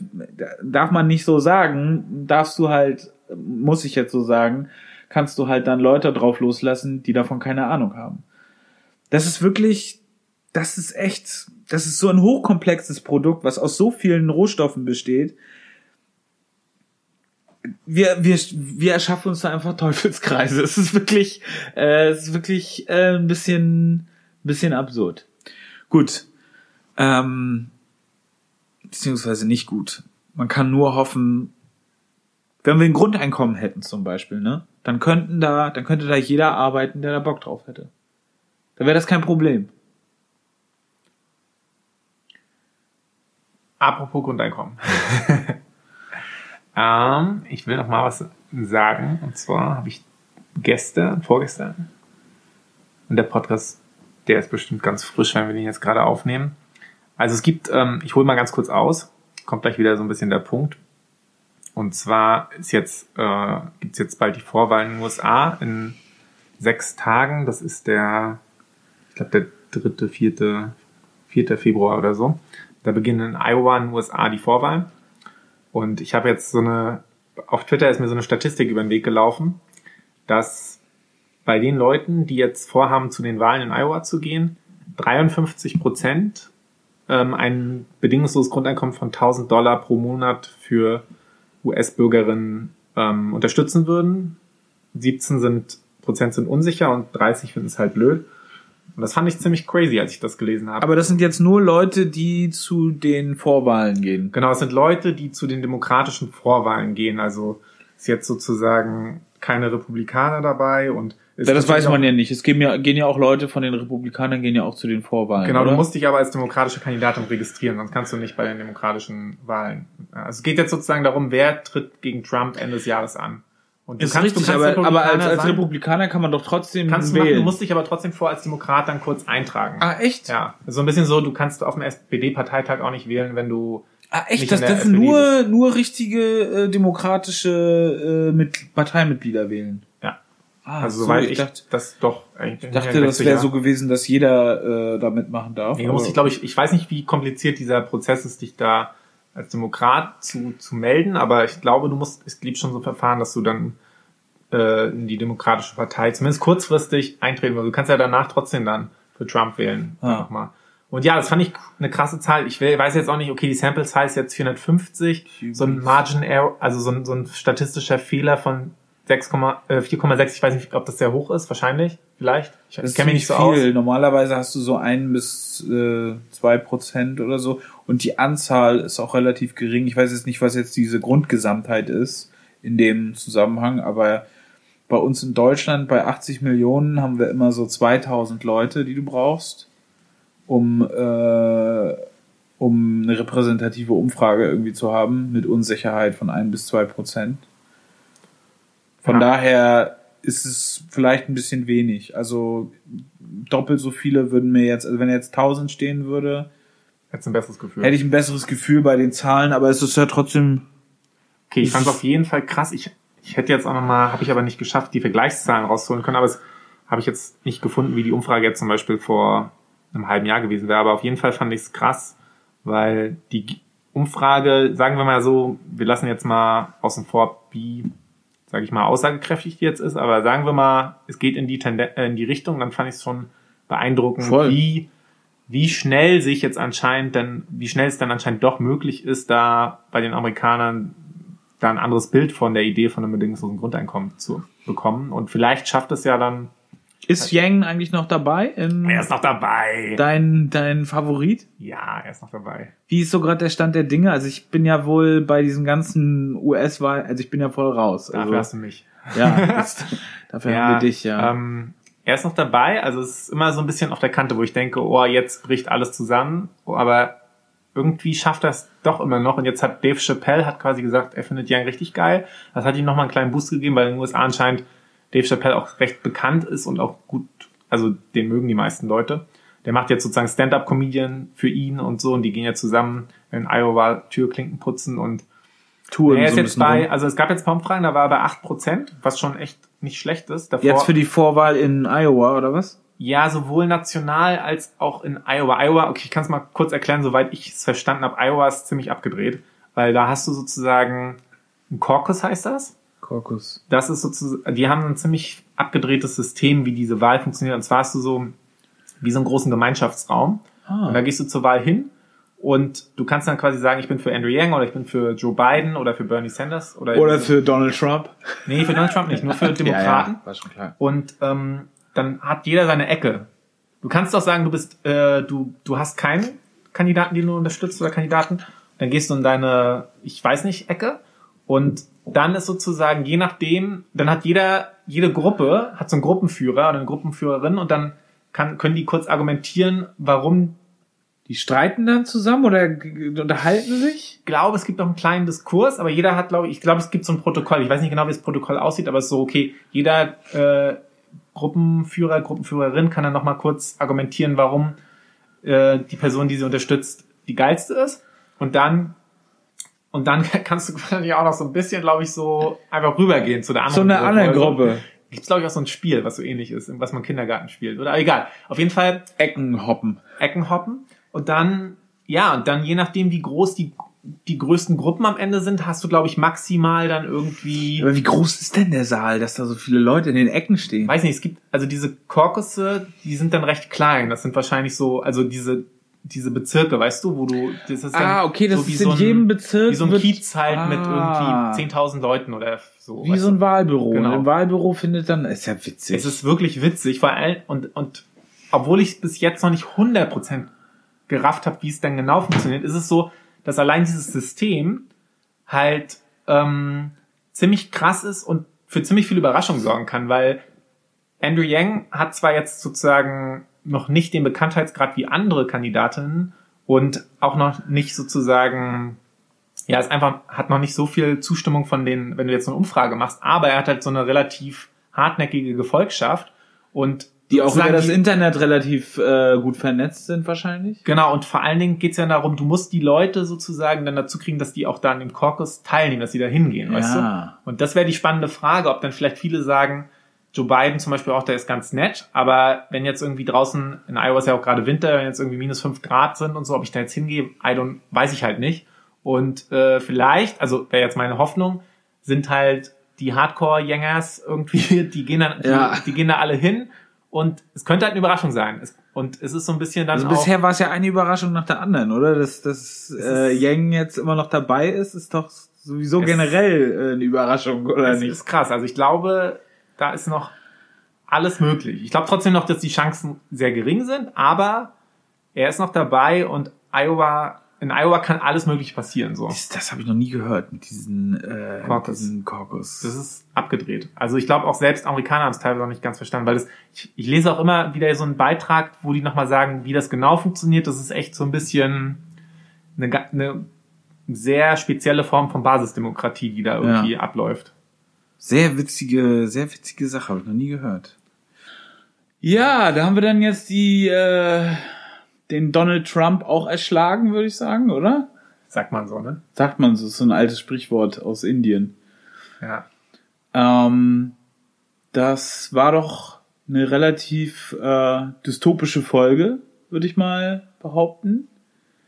darf man nicht so sagen, darfst du halt, muss ich jetzt so sagen, kannst du halt dann Leute drauf loslassen, die davon keine Ahnung haben. Das ist wirklich, das ist echt das ist so ein hochkomplexes Produkt, was aus so vielen Rohstoffen besteht. Wir, wir, wir erschaffen uns da einfach Teufelskreise. Es ist wirklich, äh, es ist wirklich äh, ein bisschen, bisschen absurd. Gut. Ähm, beziehungsweise nicht gut. Man kann nur hoffen, wenn wir ein Grundeinkommen hätten zum Beispiel, ne, dann könnten da, dann könnte da jeder arbeiten, der da Bock drauf hätte. Dann wäre das kein Problem. Apropos Grundeinkommen. ähm, ich will noch mal was sagen. Und zwar habe ich gestern, vorgestern, und der Podcast, der ist bestimmt ganz frisch, wenn wir den jetzt gerade aufnehmen. Also es gibt, ähm, ich hole mal ganz kurz aus, kommt gleich wieder so ein bisschen der Punkt. Und zwar ist jetzt, äh, gibt es jetzt bald die Vorwahlen in den USA in sechs Tagen. Das ist der, ich glaube, der dritte, vierte, vierte Februar oder so. Da beginnen in Iowa in den USA die Vorwahlen. Und ich habe jetzt so eine, auf Twitter ist mir so eine Statistik über den Weg gelaufen, dass bei den Leuten, die jetzt vorhaben, zu den Wahlen in Iowa zu gehen, 53 Prozent ähm, ein bedingungsloses Grundeinkommen von 1000 Dollar pro Monat für US-Bürgerinnen ähm, unterstützen würden. 17 sind, Prozent sind unsicher und 30 finden es halt blöd. Und das fand ich ziemlich crazy, als ich das gelesen habe. Aber das sind jetzt nur Leute, die zu den Vorwahlen gehen. Genau, es sind Leute, die zu den demokratischen Vorwahlen gehen. Also ist jetzt sozusagen keine Republikaner dabei und Ja, das weiß man ja nicht. Es gehen ja, gehen ja auch Leute von den Republikanern, gehen ja auch zu den Vorwahlen. Genau, oder? du musst dich aber als demokratische Kandidatin registrieren, sonst kannst du nicht bei den demokratischen Wahlen. Also es geht jetzt sozusagen darum, wer tritt gegen Trump Ende des Jahres an. Und Ist richtig, aber, aber als, als sein. Republikaner kann man doch trotzdem kannst du machen, wählen. du musst dich aber trotzdem vor als Demokrat dann kurz eintragen. ah, echt? Ja, so ein bisschen so, du kannst auf dem SPD-Parteitag auch nicht wählen, wenn du Ah, Nicht echt? Das dürfen nur, nur richtige äh, demokratische äh, mit Parteimitglieder wählen. ja. Ah, Also so, soweit ich ich dachte, das doch eigentlich. ich dachte das wäre so gewesen, dass jeder äh, da mitmachen darf. Nee, du musst dich, glaube ich, ich weiß nicht, wie kompliziert dieser Prozess ist, dich da als Demokrat zu, zu melden, aber ich glaube, du musst, es gibt schon so ein Verfahren, dass du dann äh, in die Demokratische Partei zumindest kurzfristig eintreten willst. Du kannst ja danach trotzdem dann für Trump wählen. Ah. Nochmal. Und ja, das fand ich eine krasse Zahl. Ich will, weiß jetzt auch nicht, okay, die Sample Size jetzt 450, so ein Margin Error, also so ein, so ein statistischer Fehler von 6, äh, 4,6, ich weiß nicht, ob das sehr hoch ist, wahrscheinlich, vielleicht. Ich Das ist kenn ziemlich viel. Normalerweise hast du so ein bis äh, zwei Prozent oder so. Und die Anzahl ist auch relativ gering. Ich weiß jetzt nicht, was jetzt diese Grundgesamtheit ist in dem Zusammenhang, aber bei uns in Deutschland bei 80 Millionen haben wir immer so 2000 Leute, die du brauchst, um, äh, um eine repräsentative Umfrage irgendwie zu haben mit Unsicherheit von ein bis zwei Prozent. Von Ja. daher ist es vielleicht ein bisschen wenig. Also doppelt so viele würden mir jetzt, also wenn jetzt 1000 stehen würde, Jetzt ein besseres Gefühl. hätte ich ein besseres Gefühl bei den Zahlen, aber es ist ja trotzdem Okay, ich fand es auf jeden Fall krass. Ich, ich hätte jetzt auch nochmal, habe ich aber nicht geschafft, die Vergleichszahlen rauszuholen können, aber es habe ich jetzt nicht gefunden, wie die Umfrage jetzt zum Beispiel vor einem halben Jahr gewesen wäre. Aber auf jeden Fall fand ich es krass, weil die Umfrage, sagen wir mal so, wir lassen jetzt mal außen vor, wie, sage ich mal, aussagekräftig die jetzt ist, aber sagen wir mal, es geht in die, Tenden äh, in die Richtung, dann fand ich es schon beeindruckend, Voll. wie wie schnell sich jetzt anscheinend dann, wie schnell es dann anscheinend doch möglich ist, da bei den Amerikanern da ein anderes Bild von der Idee von einem bedingungslosen Grundeinkommen zu bekommen. Und vielleicht schafft es ja dann, Ist Yang eigentlich noch dabei? Er ist noch dabei. dein, dein Favorit? Ja, er ist noch dabei. Wie ist so gerade der Stand der Dinge? Also ich bin ja wohl bei diesen ganzen US-Wahlen, also ich bin ja voll raus. Also, Dafür hast du mich. ja, das, dafür haben wir dich, ja. Ähm, er ist noch dabei, also es ist immer so ein bisschen auf der Kante, wo ich denke, oh, jetzt bricht alles zusammen, aber irgendwie schafft er es doch immer noch. Und jetzt hat Dave Chappelle hat quasi gesagt, er findet Young richtig geil. Das hat ihm nochmal einen kleinen Boost gegeben, weil in den USA anscheinend Dave Chappelle auch recht bekannt ist und auch gut, also den mögen die meisten Leute. Der macht jetzt sozusagen Stand-up-Comedian für ihn und so und die gehen ja zusammen in Iowa Türklinken putzen und Touren er ist so jetzt bei, rum. also es gab jetzt ein paar Umfragen, da war er bei 8%, was schon echt nicht schlecht ist. Davor, Jetzt für die Vorwahl in Iowa, oder was? ja, sowohl national als auch in Iowa. Iowa, okay, ich kann es mal kurz erklären, soweit ich es verstanden habe. Iowa ist ziemlich abgedreht, weil da hast du sozusagen ein Caucus heißt das. Caucus. Das ist sozusagen, die haben ein ziemlich abgedrehtes System, wie diese Wahl funktioniert. Und zwar hast du so wie so einen großen Gemeinschaftsraum. Ah. Und da gehst du zur Wahl hin und du kannst dann quasi sagen, ich bin für Andrew Yang oder ich bin für Joe Biden oder für Bernie Sanders oder, Oder für Donald Trump. nee, für Donald Trump nicht, nur für Demokraten. war schon klar. Und ähm, dann hat jeder seine Ecke. Du kannst doch sagen, du bist, äh, du, du hast keinen Kandidaten, den du unterstützt oder Kandidaten. Dann gehst du in deine, ich weiß nicht, Ecke. Und dann ist sozusagen, je nachdem, dann hat jeder, jede Gruppe hat so einen Gruppenführer oder eine Gruppenführerin und dann kann, können die kurz argumentieren, warum Die streiten dann zusammen oder unterhalten sich? ich glaube, es gibt noch einen kleinen Diskurs, aber jeder hat, glaube ich, ich glaube, es gibt so ein Protokoll. Ich weiß nicht genau, wie das Protokoll aussieht, aber es ist so, okay, jeder äh, Gruppenführer, Gruppenführerin kann dann nochmal kurz argumentieren, warum äh, die Person, die sie unterstützt, die geilste ist. Und dann und dann kannst du wahrscheinlich auch noch so ein bisschen, glaube ich, so einfach rübergehen zu der anderen eine andere oder so. Gruppe. Gibt's, glaube ich, auch so ein Spiel, was so ähnlich ist, was man im Kindergarten spielt. Oder egal. Auf jeden Fall Ecken hoppen. Und dann, ja, und dann je nachdem, wie groß die, die größten Gruppen am Ende sind, hast du, glaube ich, maximal dann irgendwie, Aber wie groß ist denn der Saal, dass da so viele Leute in den Ecken stehen? weiß nicht, es gibt, also diese Caucusse, die sind dann recht klein. Das sind wahrscheinlich so, also diese, diese Bezirke, weißt du, wo du, das ist Ah, okay, das so ist so in ein, jedem Bezirk wie so ein wird- Kiez halt mit Ah. irgendwie 10.000 Leuten oder so. Wie so ein? Wahlbüro. Genau. Und im Wahlbüro findet dann, ist ja witzig. Es ist wirklich witzig, vor allem, und, und obwohl ich bis jetzt noch nicht 100% gerafft habe, wie es denn genau funktioniert, ist es so, dass allein dieses System halt ähm, ziemlich krass ist und für ziemlich viel Überraschung sorgen kann, weil Andrew Yang hat zwar jetzt sozusagen noch nicht den Bekanntheitsgrad wie andere Kandidatinnen und auch noch nicht sozusagen, ja, ist einfach, hat noch nicht so viel Zustimmung von den, wenn du jetzt eine Umfrage machst, aber er hat halt so eine relativ hartnäckige Gefolgschaft und Die auch über das die- Internet relativ äh, gut vernetzt sind wahrscheinlich. Genau, und vor allen Dingen geht's ja darum, du musst die Leute sozusagen dann dazu kriegen, dass die auch da an dem Caucus teilnehmen, dass sie da hingehen, weißt Ja. du? Und das wäre die spannende Frage, ob dann vielleicht viele sagen, Joe Biden zum Beispiel auch, der ist ganz nett, aber wenn jetzt irgendwie draußen, in Iowa ist ja auch gerade Winter, wenn jetzt irgendwie minus fünf Grad sind und so, ob ich da jetzt hingehe, I don't, weiß ich halt nicht. Und äh, vielleicht, also wäre jetzt meine Hoffnung, sind halt die Hardcore-Jängers irgendwie, die gehen dann, die, Ja. die gehen da alle hin und es könnte halt eine Überraschung sein. Und es ist so ein bisschen dann Also auch, bisher war es ja eine Überraschung nach der anderen, oder? Dass, dass äh, Yang jetzt immer noch dabei ist, ist doch sowieso Es- generell äh, eine Überraschung, oder Das nicht? ist krass. Also ich glaube, da ist noch alles möglich. Ich glaube trotzdem noch, dass die Chancen sehr gering sind, aber er ist noch dabei und Iowa, in Iowa kann alles mögliche passieren. So. Das, das habe ich noch nie gehört mit diesen äh, Caucus. Mit diesen Caucus. Das ist abgedreht. Also ich glaube auch selbst Amerikaner haben es teilweise noch nicht ganz verstanden, weil das, ich, ich lese auch immer wieder so einen Beitrag, wo die nochmal sagen, wie das genau funktioniert. Das ist echt so ein bisschen eine, eine sehr spezielle Form von Basisdemokratie, die da irgendwie abläuft. Sehr witzige, sehr witzige Sache, habe ich noch nie gehört. Ja, da haben wir dann jetzt die äh, den Donald Trump auch erschlagen, würde ich sagen, oder? Sagt man so, ne? Sagt man so, ist so ein altes Sprichwort aus Indien. Ja. Ähm, das war doch eine relativ äh, dystopische Folge, würde ich mal behaupten.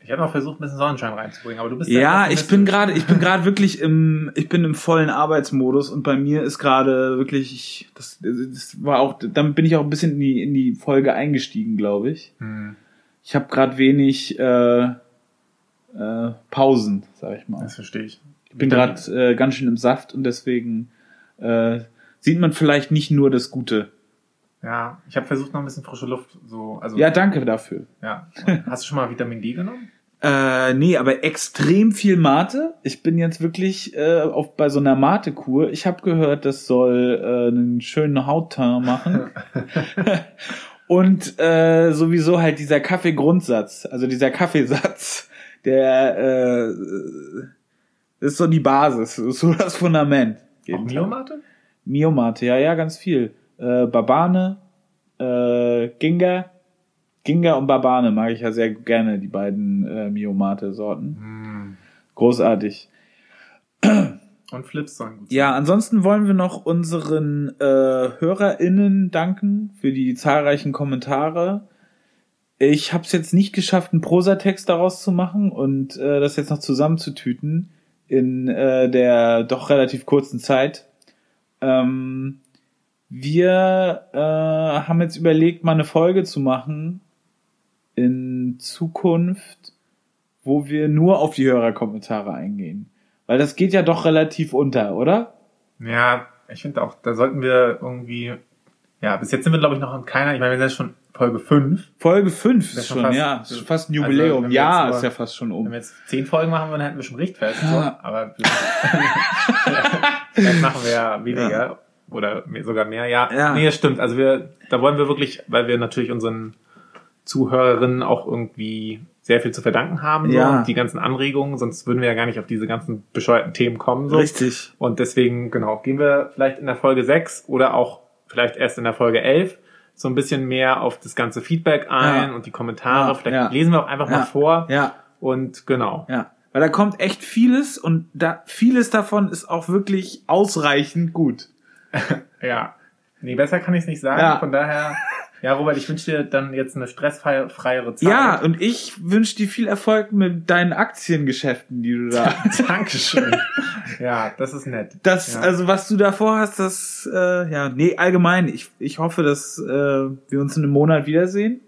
Ich habe noch versucht, ein bisschen Sonnenschein reinzubringen, aber du bist Ja, etwas ich bin gerade, ich bin gerade wirklich im, ich bin im vollen Arbeitsmodus und bei mir ist gerade wirklich, ich, das, das war auch, damit bin ich auch ein bisschen in die, in die Folge eingestiegen, glaube ich. Hm, Ich habe gerade wenig äh, äh, Pausen, sag ich mal. das verstehe ich. Ich bin gerade äh, ganz schön im Saft und deswegen äh, sieht man vielleicht nicht nur das Gute. Ja, ich habe versucht, noch ein bisschen frische Luft so. Also, Ja, danke dafür. ja. Hast du schon mal Vitamin D genommen? Äh, nee, aber extrem viel Mate. Ich bin jetzt wirklich äh, auf, bei so einer Mate-Kur. Ich habe gehört, das soll äh, einen schönen Hautteint machen. Und äh, sowieso halt dieser Kaffeegrundsatz, also dieser Kaffeesatz, der äh, ist so die Basis, ist so das Fundament. Auch Miomate? Miomate, ja, ja, ganz viel. Äh, Babane, äh, Ginga. Ginga und Babane mag ich ja sehr gerne, die beiden äh, Miomate-Sorten. Hm. Großartig. Und Flips sein. Ja, ansonsten wollen wir noch unseren äh, HörerInnen danken für die zahlreichen Kommentare. Ich habe es jetzt nicht geschafft, einen Prosatext daraus zu machen und äh, das jetzt noch zusammenzutüten in äh, der doch relativ kurzen Zeit. Ähm, wir äh, haben jetzt überlegt, mal eine Folge zu machen in Zukunft, wo wir nur auf die Hörerkommentare eingehen. Weil das geht ja doch relativ unter, oder? Ja, ich finde auch, da sollten wir irgendwie. Ja, bis jetzt sind wir, glaube ich, noch in keiner. Ich meine, wir sind jetzt schon Folge 5. Folge 5 Das ist ist schon fast- ja. Ist fast ein also, Jubiläum. wenn wir ja, nur- ist ja fast schon Wenn um. wir jetzt 10 Folgen machen würden, hätten wir schon Richtfest. Ja. So. Aber vielleicht machen wir ja weniger. Oder mehr, sogar mehr, ja. Ja. Nee, das stimmt. Also wir, da wollen wir wirklich, weil wir natürlich unseren Zuhörerinnen auch irgendwie sehr viel zu verdanken haben. So, Ja. und die ganzen Anregungen, sonst würden wir ja gar nicht auf diese ganzen bescheuerten Themen kommen. So. Richtig. Und deswegen, genau, gehen wir vielleicht in der Folge 6 oder auch vielleicht erst in der Folge 11 so ein bisschen mehr auf das ganze Feedback ein Ja. und die Kommentare. Ja, Vielleicht lesen wir auch einfach mal vor. Ja, Und genau. ja. Weil da kommt echt vieles und da vieles davon ist auch wirklich ausreichend gut. Ja. Nee, besser kann ich es nicht sagen. Von daher, ja, Robert, ich wünsche dir dann jetzt eine stressfreiere Zeit. Ja, und ich wünsche dir viel Erfolg mit deinen Aktiengeschäften, die du da. Dankeschön. ja, das ist nett. Das, Ja. also was du da vorhast, das, äh, ja, nee, allgemein. Ich, ich hoffe, dass äh, wir uns in einem Monat wiedersehen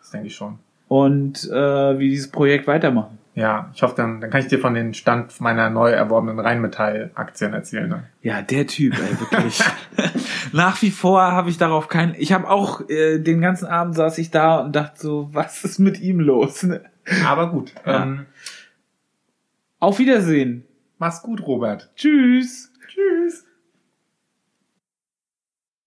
Das denke ich schon. und äh, wir dieses Projekt weitermachen. Ja, ich hoffe, dann, dann kann ich dir von den Stand meiner neu erworbenen Rheinmetall-Aktien erzählen. Ne? Ja, der Typ, ey, wirklich. Nach wie vor habe ich darauf keinen. Ich habe auch äh, den ganzen Abend saß ich da und dachte so, was ist mit ihm los? Ne? Aber gut. Ja. Ähm, Auf Wiedersehen. mach's gut, Robert. Tschüss. Tschüss.